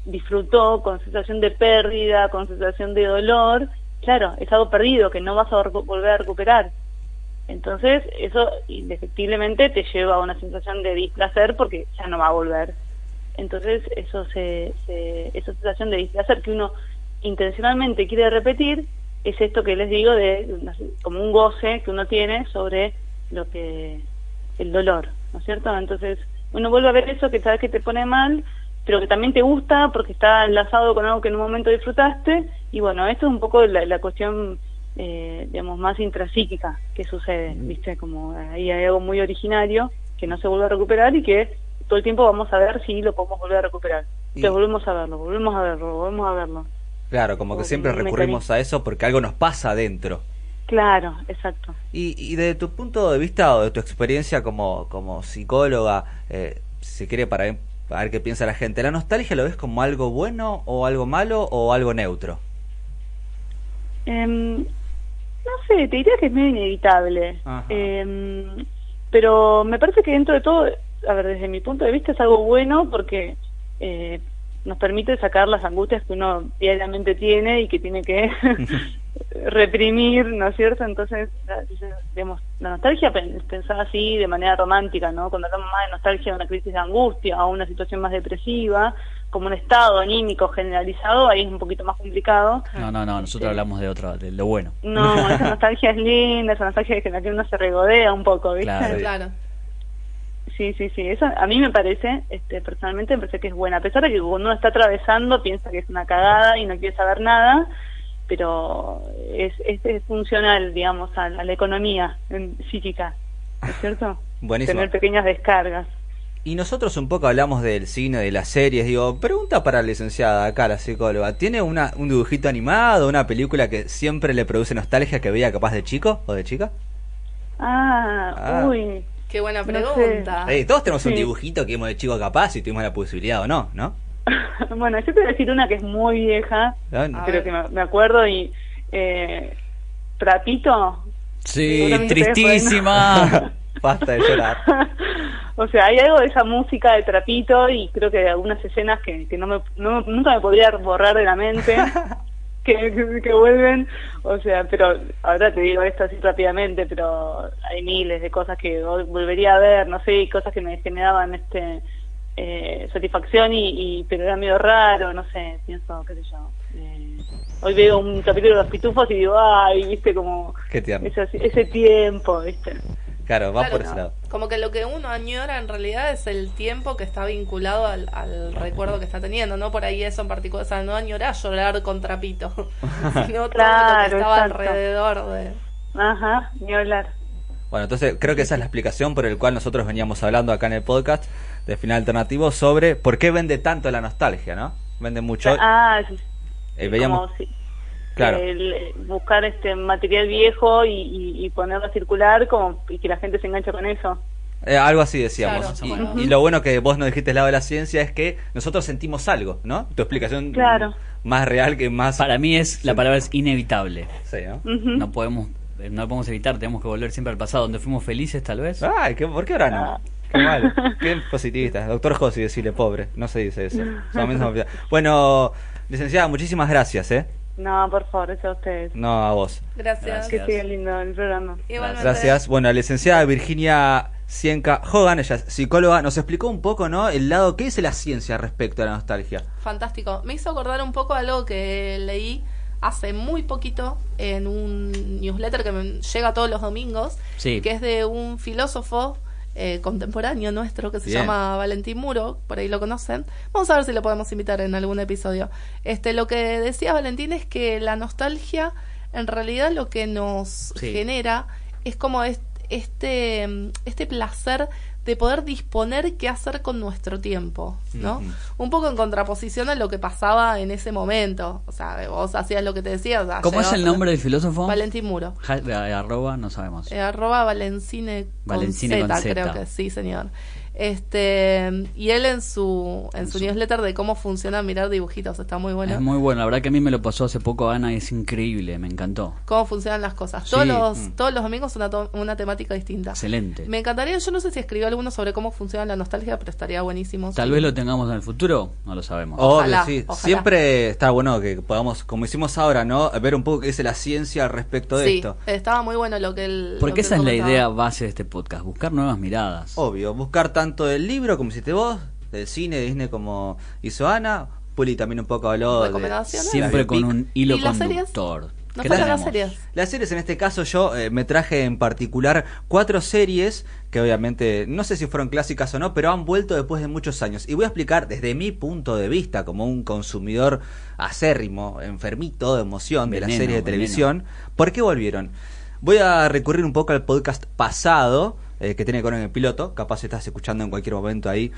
disfrutó con sensación de pérdida, con sensación de dolor, claro, es algo perdido que no vas a volver a recuperar. Entonces, eso indefectiblemente te lleva a una sensación de displacer porque ya no va a volver. Entonces, eso se, se- esa sensación de displacer que uno intencionalmente quiere repetir es esto que les digo de como un goce que uno tiene sobre lo que el dolor, ¿no es cierto? Entonces, uno vuelve a ver eso que sabes que te pone mal, pero que también te gusta porque está enlazado con algo que en un momento disfrutaste y bueno, esto es un poco la, la cuestión eh, digamos más intrapsíquica que sucede, ¿viste? Como ahí hay algo muy originario que no se vuelve a recuperar y que todo el tiempo vamos a ver si lo podemos volver a recuperar. Y- Entonces volvemos a verlo, volvemos a verlo, volvemos a verlo. Claro, como que siempre recurrimos a eso porque algo nos pasa adentro. Claro, exacto. Y, y desde tu punto de vista o de tu experiencia como, como psicóloga, eh, si se quiere para, para ver qué piensa la gente, ¿la nostalgia lo ves como algo bueno o algo malo o algo neutro? Em, no sé, te diría que es medio inevitable. Em, pero me parece que dentro de todo, a ver, desde mi punto de vista es algo bueno porque eh, nos permite sacar las angustias que uno diariamente tiene y que tiene que reprimir, ¿no es cierto? Entonces, la- digamos, la nostalgia pen- pensada así de manera romántica, ¿no? Cuando hablamos más de nostalgia de una crisis de angustia o una situación más depresiva, como un estado anímico generalizado, ahí es un poquito más complicado. No, no, no, nosotros Sí. hablamos de otro, de lo bueno. No, esa nostalgia es linda, esa nostalgia en la que uno se regodea un poco, ¿viste? Claro. Claro. Sí, sí, sí, eso a mí me parece, este, personalmente me parece que es buena, a pesar de que cuando uno está atravesando piensa que es una cagada y no quiere saber nada, pero es, es, es funcional, digamos, a, la- a la economía en- psíquica, ¿no es cierto? Buenísimo. Tener pequeñas descargas. Y nosotros un poco hablamos del cine, de las series. Digo, pregunta para la licenciada acá, la psicóloga. ¿Tiene una, un dibujito animado, una película que siempre le produce nostalgia que veía capaz de chico o de chica? Ah, Ah. uy, Qué buena No pregunta. Eh, todos tenemos un dibujito que vimos de chico capaz si tuvimos la posibilidad o no, ¿no? bueno, yo te voy a decir una que es muy vieja, Ah, A ver. que me, acuerdo y... Eh, Trapito, Sí, tristísima. Basta de llorar. o sea, hay algo de esa música de trapito y creo que algunas escenas que, que no me, no- nunca me podría borrar de la mente, que, que, vuelven, o sea, pero ahora te digo esto así rápidamente, pero hay miles de cosas que vol- volvería a ver, no sé, cosas que me generaban este eh, satisfacción y, y pero era medio raro, no sé, pienso, qué sé yo. eh, hoy veo un capítulo de los pitufos y digo, ay, viste como ese tiempo, viste. Claro, va Claro, por ese lado. Como que lo que uno añora en realidad es el tiempo que está vinculado al, al recuerdo que está teniendo, no por ahí eso en particular, o sea, no añorar llorar con trapito, sino todo lo que Claro, estaba exacto. alrededor de... Ajá, ni hablar. Bueno, entonces creo que esa es la explicación por el cual nosotros veníamos hablando acá en el podcast de Final Alternativo sobre por qué vende tanto la nostalgia, ¿no? Vende mucho. Ah, sí, Eh, veíamos, como, sí. Claro. El- buscar este material viejo y, y- y ponerlo a circular como y que la gente se enganche con eso. Eh, algo así decíamos. Claro, y, y lo bueno que vos no dijiste del lado de la ciencia es que nosotros sentimos algo, ¿no? Tu explicación Claro. más real que más... Para mí es la palabra es inevitable. Sí, ¿no? Ujú. No podemos eh, no podemos evitar, tenemos que volver siempre al pasado donde fuimos felices tal vez. Ay, ¿qué, ¿por qué ahora no? Qué mal, qué positivista. Doctor Josi, decirle pobre, no se dice eso. Bueno, licenciada, muchísimas gracias, ¿eh? No, por favor, eso a ustedes. No a vos. Gracias. Que siga lindo el programa. Igualmente. Gracias. Bueno, la licenciada Virginia Cienca Hogan, ella es psicóloga, nos explicó un poco, ¿no? El lado, ¿qué dice la ciencia respecto a la nostalgia? Fantástico. Me hizo acordar un poco algo que leí hace muy poquito en un newsletter que me llega todos los domingos, Sí. que es de un filósofo eh, contemporáneo nuestro que se Bien. llama Valentín Muro, por ahí lo conocen. Vamos a ver si lo podemos invitar en algún episodio. Este, lo que decía Valentín es que la nostalgia, en realidad, lo que nos Sí. genera es como es- este, este placer de poder disponer qué hacer con nuestro tiempo, ¿no? Un poco en contraposición a lo que pasaba en ese momento. O sea, vos hacías lo que te decías. o sea, ¿Cómo es el nombre del filósofo? Valentín Muro. Ja- eh, arroba, no sabemos. Eh, arroba Valencine con Valencine Z, con Z. creo que sí, señor. Este, y él en su en su newsletter de cómo funciona mirar dibujitos, está muy bueno. Es muy bueno, la verdad que a mí me lo pasó hace poco Ana y es increíble, me encantó. Cómo funcionan las cosas. Sí, Todos los mm. todos los domingos una una temática distinta. Excelente. Me encantaría, yo no sé si escribió alguno sobre cómo funciona la nostalgia, pero estaría buenísimo. Tal vez lo tengamos en el futuro, no lo sabemos. Ojalá, Obvio, sí. ojalá. Siempre está bueno que podamos, como hicimos ahora, ¿no? Ver un poco qué dice la ciencia al respecto de Sí, esto. estaba muy bueno lo que él. Porque que esa él es la idea base de este podcast, buscar nuevas miradas. Obvio, buscar tanto del libro como hiciste vos, del cine, de Disney como hizo Ana. Puli también un poco habló de. Siempre las con un hilo ¿Y las series? conductor. Nos ¿Qué faltan las series. Las series, en este caso, yo eh, me traje en particular cuatro series que obviamente no sé si fueron clásicas o no, pero han vuelto después de muchos años. Y voy a explicar desde mi punto de vista, como un consumidor acérrimo, enfermito de emoción de la Veneno, serie de veneno. televisión, ¿por qué volvieron? Voy a recurrir un poco al podcast pasado, eh, que tiene que ver con el piloto, capaz estás escuchando en cualquier momento ahí.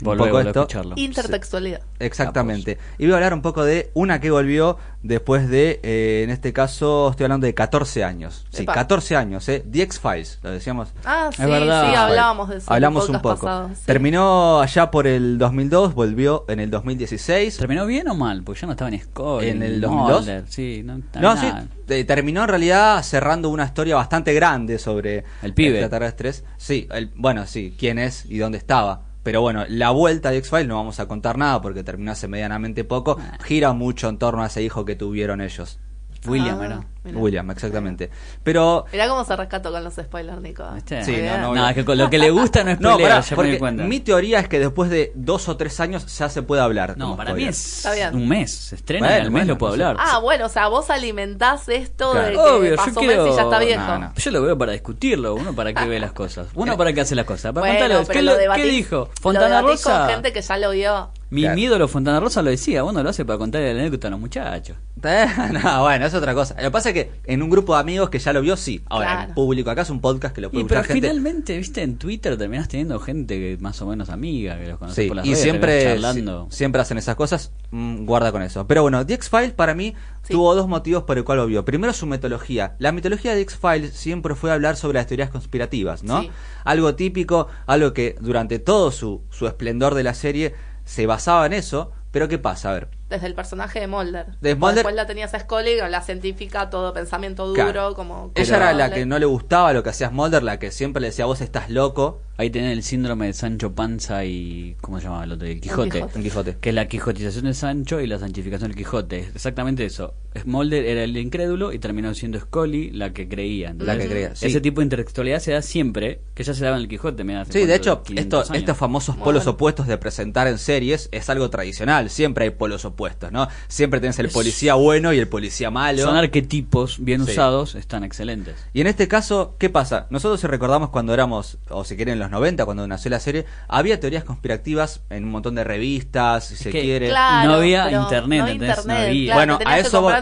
Un Volvé, poco volvé a esto. escucharlo. Intertextualidad. Exactamente. Y voy a hablar un poco de una que volvió después de, eh, en este caso, estoy hablando de 14 años. Sí, Epa. 14 años, ¿eh? The X-Files, lo decíamos. Ah, sí, verdad. sí, hablábamos de eso. Hablamos un poco. pasado, sí. Terminó allá por el 2002, volvió en el 2016. ¿Terminó bien o mal? Porque yo no estaba en Scully. ¿En el ni 2002? Mulder, Sí, no, No, sí, nada. eh, terminó en realidad cerrando una historia bastante grande sobre El pibe. extraterrestres. Sí, el, bueno, sí, quién es y dónde estaba. Pero bueno, la vuelta de X-Files no vamos a contar nada porque terminó hace medianamente poco. Gira mucho en torno a ese hijo que tuvieron ellos. William Ah, era. William, exactamente. Pero Mirá cómo se rescató con los spoilers, Nico. ¿Viste? Sí, no, no, No, es que con lo que le gusta no es no, me porque mi teoría es que después de dos o tres años ya se puede hablar. No, para mí spoiler. es Está bien. un mes. Se estrena Bueno, y al mes bueno, lo puedo hablar. Ah, bueno, o sea, vos alimentás esto Claro. de que Obvio, yo quiero- mes y ya está viejo. No, no. Yo lo veo para discutirlo, uno para qué ve las cosas, uno para qué hace las cosas. Para Bueno, contarles, ¿qué, lo lo- debatís- qué dijo? lo Fontana debatís Rosa. con gente que ya lo vio. Mi, Claro. mi ídolo Fontana Rosa lo decía, uno lo hace para contarle la anécdota a los muchachos. no, bueno, es otra cosa. Lo que pasa es que en un grupo de amigos que ya lo vio, sí. Ahora, Claro. en público, acá es un podcast que lo puede Y pero gente. finalmente, viste, en Twitter terminás teniendo gente que más o menos amiga, que los conoces Sí, por las y redes, siempre, charlando. si- siempre hacen esas cosas, mm, guarda con eso. Pero bueno, The X-Files para mí Sí. tuvo dos motivos por el cual lo vio. Primero, su metodología. La mitología de X-Files siempre fue hablar sobre las teorías conspirativas, ¿no? Sí. Algo típico, algo que durante todo su, su esplendor de la serie se basaba en eso. Pero ¿qué pasa? A ver, Desde el personaje de Mulder. De Mulder- Después la tenías a Scully, la científica, todo pensamiento duro, Claro. como... ella era la que no le gustaba lo que hacía Mulder, la que siempre le decía, vos estás loco. Ahí tenés el síndrome de Sancho Panza y. ¿Cómo se llama el otro? El Quijote. Un Quijote. Que es la quijotización de Sancho y la santificación del Quijote. Es exactamente eso. Mulder era el incrédulo y terminó siendo Scully la que creía. La que creía, sí. Ese tipo de intertextualidad se da siempre, que ya se daba en el Quijote. mirá, hace Sí, de hecho, 500 esto, estos famosos polos bueno. opuestos de presentar en series es algo tradicional. Siempre hay polos opuestos, ¿no? Siempre tenés el Es- policía bueno y el policía malo. Son arquetipos bien Sí. usados, están excelentes. Y en este caso, ¿qué pasa? Nosotros si recordamos cuando éramos, o si quieren en los 90, cuando nació la serie, había teorías conspirativas en un montón de revistas, si se que- quiere. Claro, No había internet, no internet, No había. claro, Bueno, a que eso voy.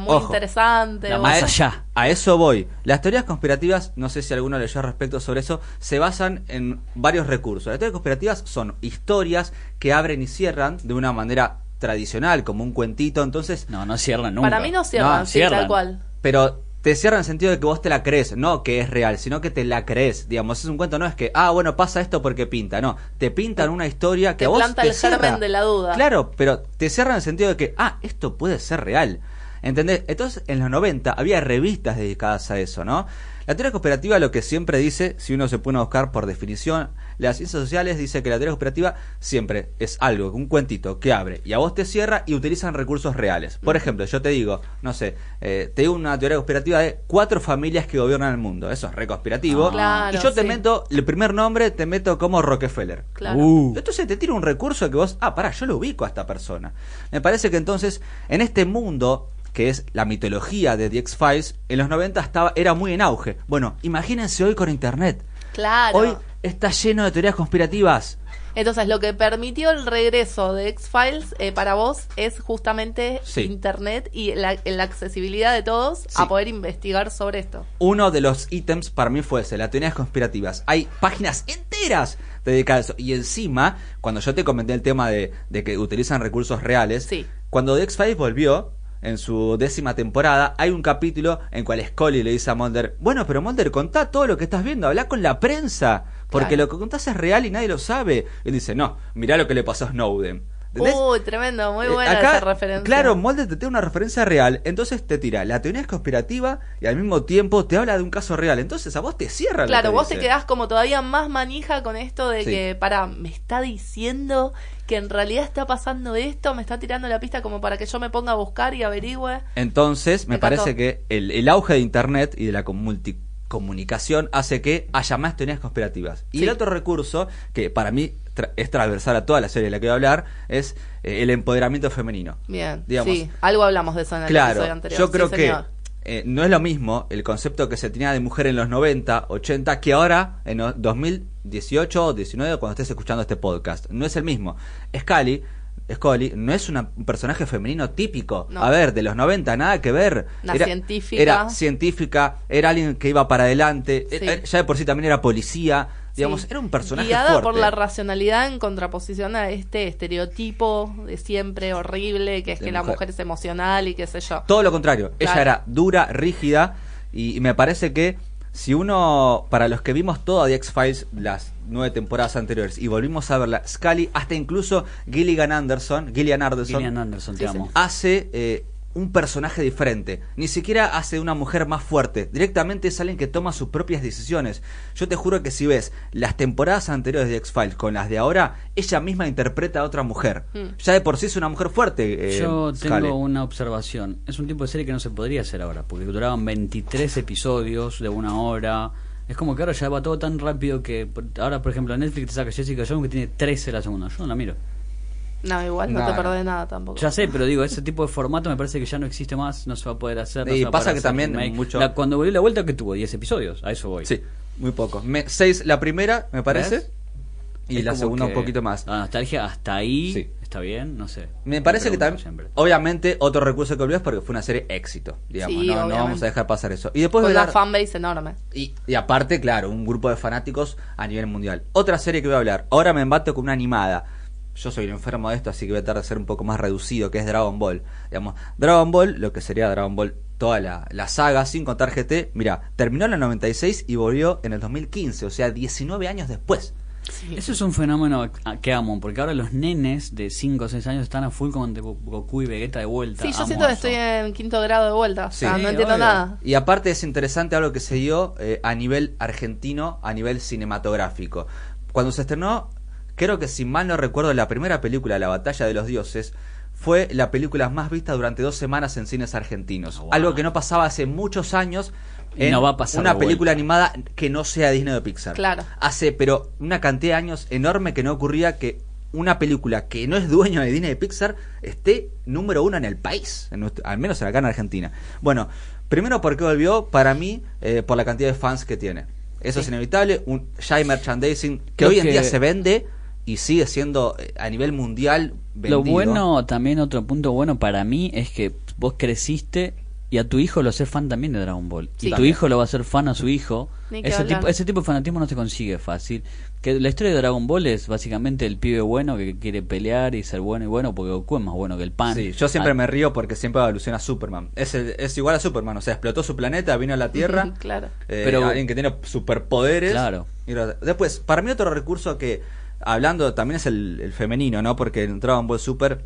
muy Ojo. interesante. La más a, allá. a eso voy. Las teorías conspirativas, no sé si alguno leyó al respecto sobre eso, se basan en varios recursos. Las teorías conspirativas son historias que abren y cierran de una manera tradicional, como un cuentito, entonces... No, no cierran nunca. Para mí no cierran, No, sí, cierran. tal cual. Pero te cierra en el sentido de que vos te la crees, no que es real, sino que te la crees. Digamos, es un cuento, no es que, ah, bueno, pasa esto porque pinta, no. Te pintan una historia que Te a vos planta te el germen de la duda. Claro, pero te cierra en el sentido de que, ah, esto puede ser real. ¿Entendés? Entonces, en los 90 había revistas dedicadas a eso, ¿no? La teoría cooperativa lo que siempre dice, si uno se pone a buscar por definición, las ciencias sociales dice que la teoría cooperativa siempre es algo, un cuentito que abre y a vos te cierra y utilizan recursos reales. Por ejemplo, yo te digo, no sé, eh, te digo una teoría cooperativa de cuatro familias que gobiernan el mundo. Eso es re conspirativo. Ah. Claro, y yo te sí. meto, el primer nombre te meto como Rockefeller. Claro. Uh. Entonces te tira un recurso que vos, ah, pará, yo lo ubico a esta persona. Me parece que entonces, en este mundo que es la mitología de The X-Files, en los 90 estaba, era muy en auge. Bueno, imagínense hoy con Internet. Claro. Hoy está lleno de teorías conspirativas. Entonces, lo que permitió el regreso de X-Files eh, para vos es justamente Sí. Internet y la, la accesibilidad de todos Sí. a poder investigar sobre esto. Uno de los ítems para mí fue ese, las teorías conspirativas. Hay páginas enteras dedicadas a eso. Y encima, cuando yo te comenté el tema de, de que utilizan recursos reales, Sí. cuando The X-Files volvió, en su décima temporada, hay un capítulo en cual Scully le dice a Mulder, bueno, pero Mulder, contá todo lo que estás viendo, habla con la prensa, porque Claro. lo que contás es real y nadie lo sabe. Él dice, no, mirá lo que le pasó a Snowden. ¿Entendés? Uy, tremendo, muy Eh, buena acá, esa referencia. Claro, Mulder te tiene una referencia real, entonces te tira la teoría es conspirativa y al mismo tiempo te habla de un caso real. Entonces a vos te cierra lo Claro, que vos te quedás como todavía más manija con esto de Sí. que, para, me está diciendo que en realidad está pasando esto, me está tirando la pista como para que yo me ponga a buscar y averigüe. Entonces, me, parece que el, auge de Internet y de la multicomunicación hace que haya más teorías conspirativas. Y el otro recurso, que para mí tra es transversal a toda la serie de la que voy a hablar, es eh, el empoderamiento femenino. Bien, Digamos, sí, algo hablamos de eso en el claro, episodio anterior. Yo creo que eh, no es lo mismo el concepto que se tenía de mujer en los 90, 80, que ahora en 2000 18 o 19 cuando estés escuchando este podcast. No es el mismo. Scully, Scully no es un personaje femenino típico. A ver, de los 90, nada que ver. Una era, científica. Era científica, era alguien que iba para adelante. Eh, ya de por sí también era policía. Digamos, era un personaje Guiada fuerte. por la racionalidad en contraposición a este estereotipo de siempre horrible, que es que la mujer es emocional y qué sé yo. Todo lo contrario. Ella era dura, rígida y me parece que si uno, para los que vimos toda The X-Files, las nueve temporadas anteriores y volvimos a verla, Scully, hasta incluso Gilligan Anderson, Gillian Anderson, Gillian Anderson, te amo. hace eh, un personaje diferente. Ni siquiera hace una mujer más fuerte. Directamente es alguien que toma sus propias decisiones. Yo te juro que si ves las temporadas anteriores de X-Files con las de ahora, ella misma interpreta a otra mujer. Mm. Ya de por sí es una mujer fuerte. eh, Yo tengo una observación. Es un tipo de serie que no se podría hacer ahora, porque duraban 23 episodios de una hora. Es como que ahora ya va todo tan rápido que ahora, por ejemplo, Netflix te saca Jessica Jones que tiene 13 la segunda. Yo no la miro. No, igual no, te perdés nada tampoco. Ya sé, pero digo, ese tipo de formato me parece que ya no existe más, no se va a poder hacer. no Y se va a pasa poder que hacer también remake. mucho- La- cuando volvió la vuelta, que tuvo 10 episodios, a eso voy. Sí, muy poco. Me- seis la primera, me parece. ¿Ves? Y Es la como segunda un poquito más. La nostalgia hasta ahí Sí. está bien, no sé. Me parece que pregunto también, siempre. obviamente, otro recurso que olvidó es porque fue una serie éxito, digamos, Sí, no, no obviamente. vamos a dejar pasar eso. Y después Con una hablar- fanbase enorme. y, y aparte, claro, un grupo de fanáticos a nivel mundial. Otra serie que voy a hablar, ahora me embato con una animada. Yo soy un enfermo de esto, así que voy a tratar de ser un poco más reducido, que es Dragon Ball. Digamos, Dragon Ball, lo que sería Dragon Ball, toda la, la saga, sin contar GT, mira, terminó en el 96 y volvió en el 2015, o sea, 19 años después. Sí. Eso es un fenómeno que amo, porque ahora los nenes de 5 o 6 años están a full con Go- Goku y Vegeta de vuelta. Sí, yo Amo siento que estoy en quinto grado de vuelta. O sea, Sí, no entiendo obvio. nada. Y aparte es interesante algo que se dio eh, a nivel argentino, a nivel cinematográfico. Cuando se estrenó, creo que si mal no recuerdo, la primera película, La Batalla de los Dioses, fue la película más vista durante dos semanas en cines argentinos. Wow. Algo que no pasaba hace muchos años en no va a pasar una película animada que no sea Disney o Pixar. Claro. Hace, pero una cantidad de años enorme que no ocurría que una película que no es dueño de Disney y Pixar esté número uno en el país, en nuestro- al menos acá en Argentina. Bueno, primero porque volvió, para mí, eh, por la cantidad de fans que tiene. Eso es inevitable, un, ya hay merchandising que Creo hoy en que- día se vende y sigue siendo eh, a nivel mundial vendido. Lo bueno, también otro punto bueno para mí es que vos creciste y a tu hijo lo haces fan también de Dragon Ball. Sí. y tu hijo lo va a hacer fan a su hijo. Ese hablar. tipo, ese tipo de fanatismo no se consigue fácil. Que la historia de Dragon Ball es básicamente el pibe bueno que quiere pelear y ser bueno y bueno porque Goku es más bueno que el pan. Sí, yo siempre Ah, me río porque siempre evoluciona Superman. Es, el- es igual a Superman, o sea, explotó su planeta, vino a la Tierra. Claro. eh, Pero- alguien que tiene superpoderes. Claro. Y lo- después, para mí otro recurso que, hablando, también es el, el femenino, ¿no? Porque en Dragon Ball Super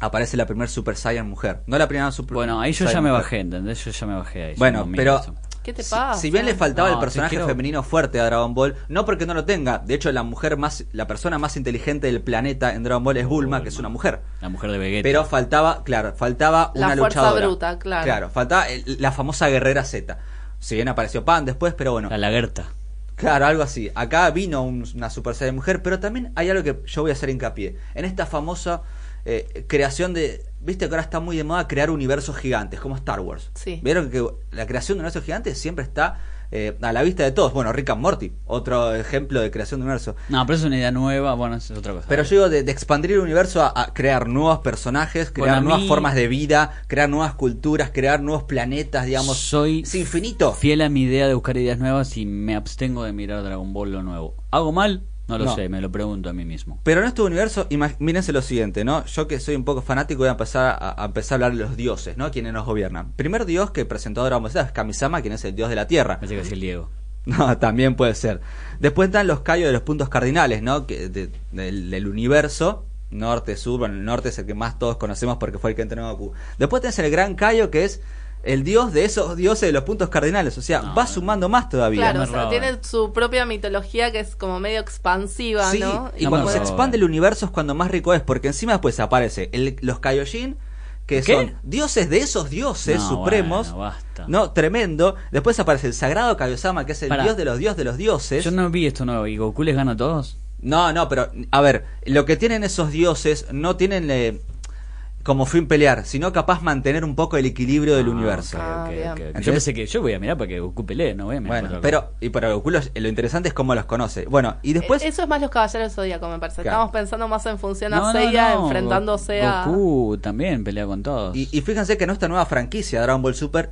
aparece la primera Super Saiyan mujer. No la primera Super Bueno, ahí yo ya me mujer. bajé, ¿entendés? Yo ya me bajé ahí. Bueno, no pero. ¿Qué te si- pasa? Si, bien le faltaba No, el personaje quiero- femenino fuerte a Dragon Ball, no porque no lo tenga. De hecho, la mujer más, la persona más inteligente del planeta en Dragon Ball es Bulma, que es una mujer. La mujer de Vegeta. Pero faltaba, claro, faltaba La una fuerza luchadora. bruta, claro. Claro, faltaba el- la famosa guerrera Z. Si bien apareció Pan después, pero bueno. La Lagerta. Claro, algo así. Acá vino un- una Super Saiyan mujer, pero también hay algo que yo voy a hacer hincapié. En esta famosa eh, creación de... Viste que ahora está muy de moda crear universos gigantes, como Star Wars. Sí. Vieron que la creación de universos gigantes siempre está eh, a la vista de todos. Bueno, Rick and Morty, otro ejemplo de creación de universo. No, pero es una idea nueva, bueno, es otra cosa. Pero yo digo de, de expandir el universo a, a crear nuevos personajes, crear Bueno, nuevas mí- formas de vida, crear nuevas culturas, crear nuevos planetas, digamos. Soy es infinito. Fiel a mi idea de buscar ideas nuevas y me abstengo de mirar Dragon Ball lo nuevo. ¿Hago mal? No lo No. sé, me lo pregunto a mí mismo. Pero en este universo, mírense lo siguiente, ¿no? Yo que soy un poco fanático voy a empezar a, a empezar a hablar de los dioses, ¿no? Quienes nos gobiernan. Primer dios que presentó Dragon Ball Z es Kamisama, quien es el dios de la tierra. Pensé que decía el Diego. No, también puede ser. Después están los callos de los puntos cardinales, ¿no? Que de- del, del universo. Norte, sur, bueno, el norte es el que más todos conocemos porque fue el que entrenó a Goku. Después tenés el gran Cayo que es el dios de esos dioses de los puntos cardinales. O sea, No, va sumando más todavía. Claro, o sea, tiene su propia mitología que es como medio expansiva, Sí, ¿no? y No cuando se expande el universo es cuando más rico es, porque encima después aparece el- los Kaioshin, que ¿Qué? son dioses de esos dioses No, supremos. bueno, basta. No, tremendo. Después aparece el sagrado Kaiosama, que es el Pará. dios de los dioses de los dioses. Yo no vi esto nuevo. ¿Y Goku les gana a todos? No, no, pero a ver, lo que tienen esos dioses no tienen eh, como fin pelear, sino capaz mantener un poco el equilibrio del Ah, universo. ok, Ah, ok, bien. ok, ok. ¿Entendés? Yo pensé que yo voy a mirar para que Goku pelee, no voy a mirar Bueno, pero y para Goku lo, lo interesante es cómo los conoce. Bueno, y después Eh, Eso es más los caballeros zodíaco, me parece. Claro. Estamos pensando más en función a No, Seiya no, enfrentándose a. Goku también pelea con todos. Y, y fíjense que nuestra nueva franquicia, Dragon Ball Super,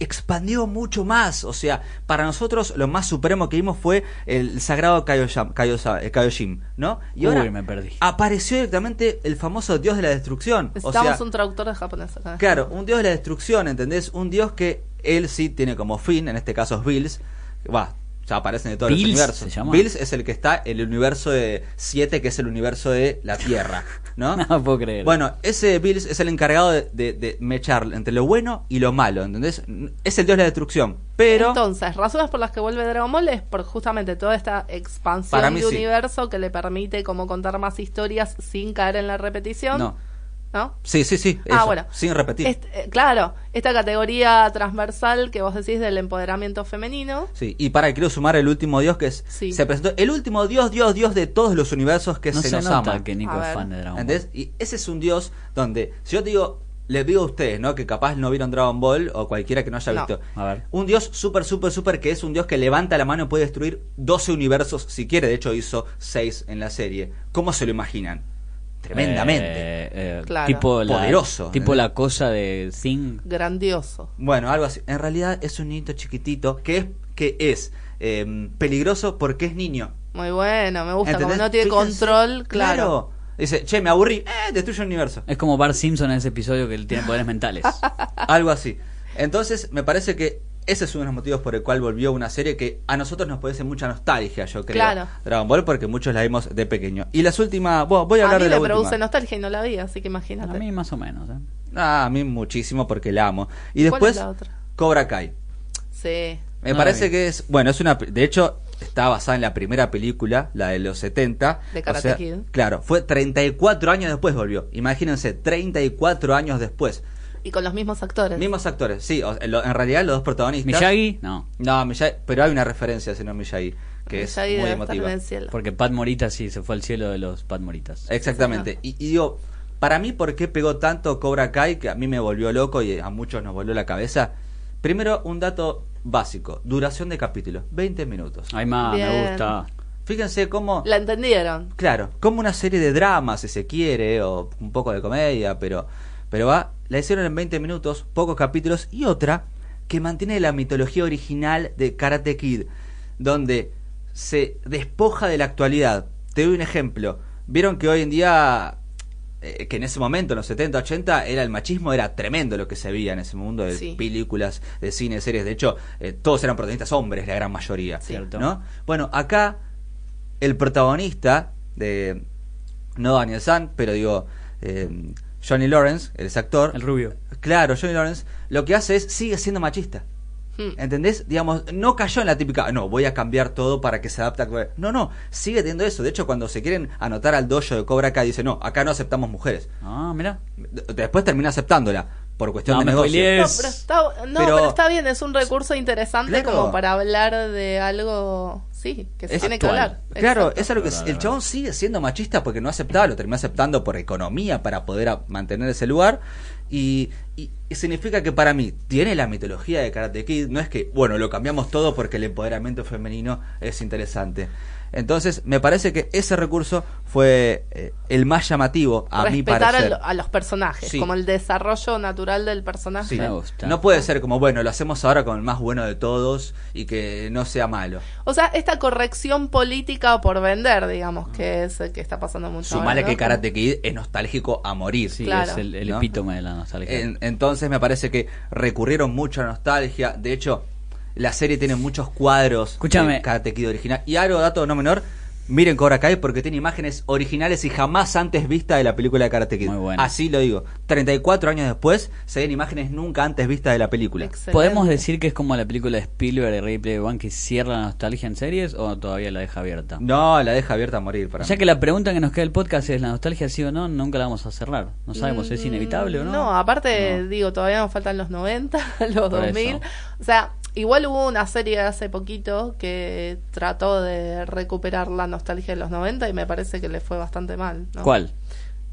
expandió mucho más. O sea, para nosotros lo más supremo que vimos fue el sagrado Kaiosa- eh, Kaioshin, ¿no? Y Uy, ahora me perdí. apareció directamente el famoso dios de la destrucción. O Necesitamos sea, un traductor de japonés acá. claro, un dios de la destrucción, ¿entendés? Un dios que él sí tiene como fin, en este caso es Bills. Va, ya aparecen de todos los ¿Bills universos. se llama? Bills es el que está en el universo de 7, que es el universo de la Tierra, ¿no? No puedo creer. Bueno, ese Bills es el encargado de, de- de mechar entre lo bueno y lo malo, ¿entendés? Es el dios de la destrucción, pero... Entonces, razones por las que vuelve Dragon Ball es por justamente toda esta expansión de sí. universo que le permite como contar más historias sin caer en la repetición. no. ¿No? Sí, sí, sí. Ah, eso, bueno. Sin repetir. Este, eh, claro, esta categoría transversal que vos decís del empoderamiento femenino. Sí, y para, quiero sumar el último dios que es... Sí. Se presentó el último dios, dios, dios de todos los universos que no se, se nos nota ama. que Nico A es ver. fan de Dragon Ball. ¿Entendés? Y ese es un dios donde, si yo te digo, les digo a ustedes, ¿no? Que capaz no vieron Dragon Ball o cualquiera que no haya No. visto. A ver. Un dios súper, súper, súper que es un dios que levanta la mano y puede destruir 12 universos si quiere. De hecho, hizo 6 en la serie. ¿Cómo se lo imaginan? Tremendamente. Eh, eh, Claro. Tipo la, Poderoso, Tipo la cosa de Thing. Grandioso. Bueno, algo así. En realidad es un niñito chiquitito que es, que es eh, peligroso porque es niño. Muy bueno, me gusta. Como no tiene Fíjense, control, claro. Dice, che, me aburrí. Eh, destruye el universo. Es como Bart Simpson en ese episodio que él tiene poderes mentales. Algo así. Entonces, me parece que ese es uno de los motivos por el cual volvió una serie que a nosotros nos parece mucha nostalgia, yo creo. Claro. Dragon Ball, porque muchos la vimos de pequeño. Y las últimas, bueno, voy a A hablar mí de la me última. produce nostalgia y no la vi, así que a imagínate. mí más o menos. ¿eh? Ah, a mí muchísimo porque la amo. Y ¿Cuál después, es la otra? Cobra Kai. Sí. Me No parece que es, bueno, es una, de hecho, está basada en la primera película, la de los 70. De O Karate sea, Kid. Claro, fue 34 años después volvió. Imagínense, 34 años después. Y con los mismos actores. Mismos actores, sí, o- en lo- en realidad los dos protagonistas. Miyagi, no. No, Miyagi, pero hay una referencia al señor Miyagi, que es muy emotiva. en el cielo. Porque Pat Morita sí se fue al cielo de los Pat Moritas. Exactamente. Y, y digo, para mí, ¿por qué pegó tanto Cobra Kai? Que a mí me volvió loco y a muchos nos volvió la cabeza. Primero, un dato básico. Duración de capítulo. 20 minutos. Ay, ma, Bien. me gusta. Fíjense cómo... La entendieron. Claro, como una serie de drama, si se quiere, o un poco de comedia, pero pero va, la hicieron en 20 minutos, pocos capítulos, y otra que mantiene la mitología original de Karate Kid, donde se despoja de la actualidad. Te doy un ejemplo. Vieron que hoy en día, eh, que en ese momento, en los 70, 80, era el machismo, era tremendo lo que se veía en ese mundo de Sí. películas, de cine, series. De hecho, eh, todos eran protagonistas hombres, la gran mayoría. Cierto. ¿no? Bueno, acá el protagonista de no Daniel San, pero digo eh, Johnny Lawrence, el actor, El rubio. claro, Johnny Lawrence, lo que hace es sigue siendo machista. Hmm. ¿Entendés? Digamos, no cayó en la típica, no, voy a cambiar todo para que se adapte a... No, no, sigue teniendo eso. De hecho, cuando se quieren anotar al dojo de Cobra Kai, dice, no, acá no aceptamos mujeres. Ah, mira. Después termina aceptándola, por cuestión No de negocio. No, pero está, no, Pero- pero está bien, es un recurso interesante Claro. como para hablar de algo, sí, que se Es tiene que actual. hablar. Claro, Exacto. es algo que el chabón sigue siendo machista porque no aceptaba, lo terminó aceptando por economía para poder mantener ese lugar. Y, y- y significa que para mí tiene la mitología de Karate Kid. No es que, bueno, lo cambiamos todo porque el empoderamiento femenino es interesante. Entonces, me parece que ese recurso fue eh, el más llamativo a mi Respetar a, parecer. lo- a los personajes, Sí. como el desarrollo natural del personaje. Sí. Me gusta. No puede ser como, bueno, lo hacemos ahora con el más bueno de todos y que no sea malo. O sea, esta corrección política por vender, digamos, que es el que está pasando mucho. Sumale ¿no? que Karate Kid es nostálgico a morir. Sí, Claro. es el, el ¿No? epítome de la nostalgia. En- entonces me parece que recurrieron mucho a la nostalgia. De hecho, la serie tiene muchos cuadros Escúchame. de Karate Kid original. Y algo, dato no menor, miren Cobra Kai porque tiene imágenes originales y jamás antes vistas de la película de Karate Kid. Muy bueno. Así lo digo. 34 años después se ven imágenes nunca antes vistas de la película. Excelente. ¿Podemos decir que es como la película de Spielberg de Ready Player One que cierra la nostalgia en series o todavía la deja abierta? No, la deja abierta a morir para O sea mí. que la pregunta que nos queda del podcast es, ¿la nostalgia sí o no? Nunca la vamos a cerrar. No sabemos, ¿es Mm, inevitable o no? No, aparte, No. digo, todavía nos faltan los 90, los Por 2000. eso. O sea, igual hubo una serie hace poquito que trató de recuperar la nostalgia de los 90 y me parece que le fue bastante mal. ¿no? ¿Cuál?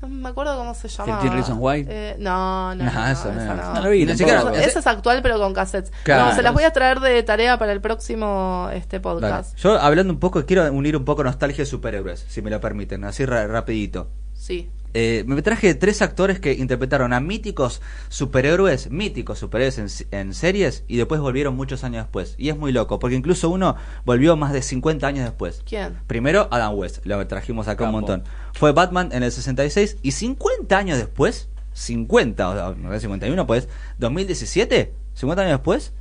No me acuerdo cómo se llama. 15 Reasons Why? Eh, no, no, No, no, eso no. esa no. No lo vi esa es actual, pero con cassettes. Claro. No, se las voy a traer de tarea para el próximo este Dale. podcast. Yo hablando un poco, quiero unir un poco nostalgia de superhéroes, si me lo permiten, así ra- rapidito. Sí. Eh, me traje tres actores que interpretaron a míticos superhéroes, míticos superhéroes en, en series y después volvieron muchos años después. Y es muy loco, porque incluso uno volvió más de 50 años después. ¿Quién? Primero Adam West, lo trajimos acá un montón. Fue Batman en el 66 y 50 años después, 50, o sea, no sé, 51 pues, 2017, 50 años después,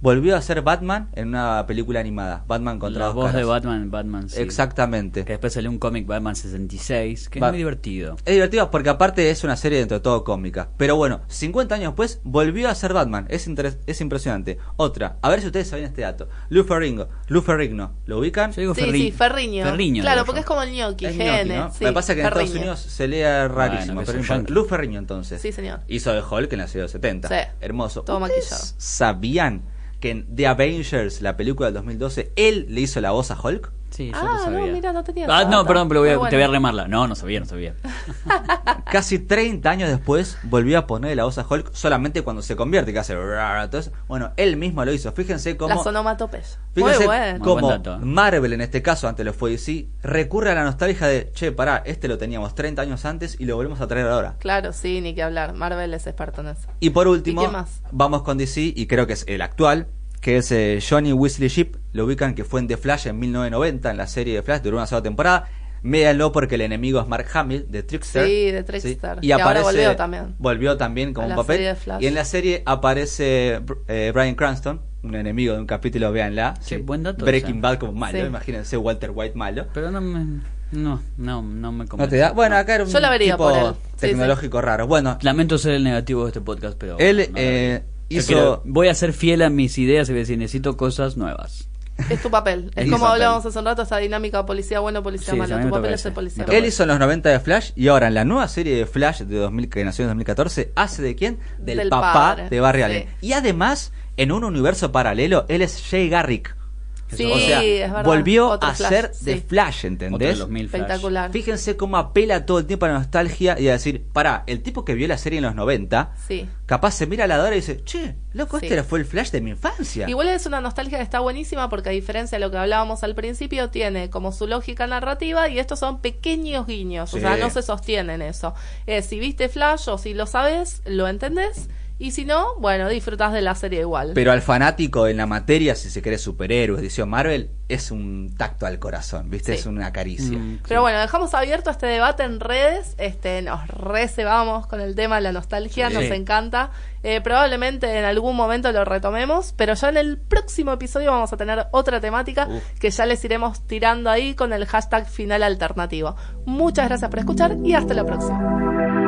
volvió a ser Batman en una película animada, Batman contra La dos voz de. Batman en Batman, sí. Exactamente. Que después salió un cómic Batman 66, que Va- es muy divertido. Es divertido porque aparte es una serie dentro de todo cómica. Pero bueno, 50 años después volvió a ser Batman. Es, interes- es impresionante. Otra, a ver si ustedes saben este dato. Lou Ferrigno. Lou Ferrigno. ¿Lo ubican? Yo digo Sí, Ferri- sí, Ferriño. Ferriño, claro, porque yo. es como el gnocchi, Es gene. gnocchi, ¿no? sí, Me pasa que en Estados Ferriño. Unidos se lee rarísimo. Bueno, pero. Lou Ferrigno entonces. Sí, señor. Hizo de Hulk en la serie de los 70. Sí. Hermoso. Todo ¿Ustedes maquillado. ¿Sabían que en The Avengers, la película del 2012, él le hizo la voz a Hulk? Sí, yo Ah, lo no, sabía. mira, no tenía Ah, no, perdón, pero voy a- Muy te voy a remarla. No, no sabía, no sabía. Casi 30 años después volvió a poner la voz a Hulk solamente cuando se convierte, que hace... Entonces, bueno, él mismo lo hizo. Fíjense cómo... Las onomatopeyas. Fíjense Muy bueno. Cómo. Marvel en este caso, antes lo fue DC, recurre a la nostalgia de, che, pará, este lo teníamos 30 años antes y lo volvemos a traer ahora. Claro, sí, ni que hablar. Marvel es experto en eso. Y por último, ¿Y qué más? vamos con DC y creo que es el actual, que es eh, Johnny Weasley Ship, lo ubican que fue en The Flash en 1990, en la serie de Flash, duró una sola temporada. Médanlo porque el enemigo es Mark Hamill de Trickster. Sí, de Trickster. Y Que ahora aparece, volvió también. volvió también como un papel. serie de Flash. Y en la serie aparece eh, Brian Cranston, un enemigo de un capítulo, véanla. Sí, buen dato Breaking. Bad como malo, Sí. imagínense Walter White malo. Pero no me... No, no, no me No convence. te da. Bueno, acá era un Yo la vería tipo por él. Sí, tecnológico raro. Bueno, Lamento ser el negativo de este podcast, pero... Él, no eh, hizo- voy a ser fiel a mis ideas y voy a decir, necesito cosas nuevas. Es tu papel. Es Es como hablábamos hace un rato, esa dinámica policía bueno, policía Sí, malo. Tu papel es el policía. Él hizo en los 90 de Flash y ahora en la nueva serie de Flash de 2000 que nació en 2014 hace de quién? Del, Del papá padre, de Barry sí. Allen. Y además, en un universo paralelo, él es Jay Garrick. Sí, o sea, es verdad. volvió Otro a Flash, ser sí. de Flash, Otro ¿entendés? de los mil flash. Espectacular. Fíjense cómo apela todo el tiempo a la nostalgia y a decir, pará, el tipo que vio la serie en los 90, Sí. capaz se mira a la de ahora y dice, che, loco, Sí. este fue el Flash de mi infancia. Igual es una nostalgia que está buenísima porque a diferencia de lo que hablábamos al principio, tiene como su lógica narrativa y estos son pequeños guiños, o sea, no se sostienen eso. Eh, si viste Flash o si lo sabes, lo entendés y si no, bueno, disfrutás de la serie igual. Pero al fanático en la materia, si se cree superhéroes, edición Marvel, es un tacto al corazón, ¿viste? Sí. Es una caricia. Mm, Pero bueno, dejamos abierto este debate en redes. Este, nos recebamos con el tema de la nostalgia, Sí. nos encanta. Eh, probablemente en algún momento lo retomemos, pero ya en el próximo episodio vamos a tener otra temática Uf. que ya les iremos tirando ahí con el hashtag final alternativo. Muchas gracias por escuchar y hasta la próxima.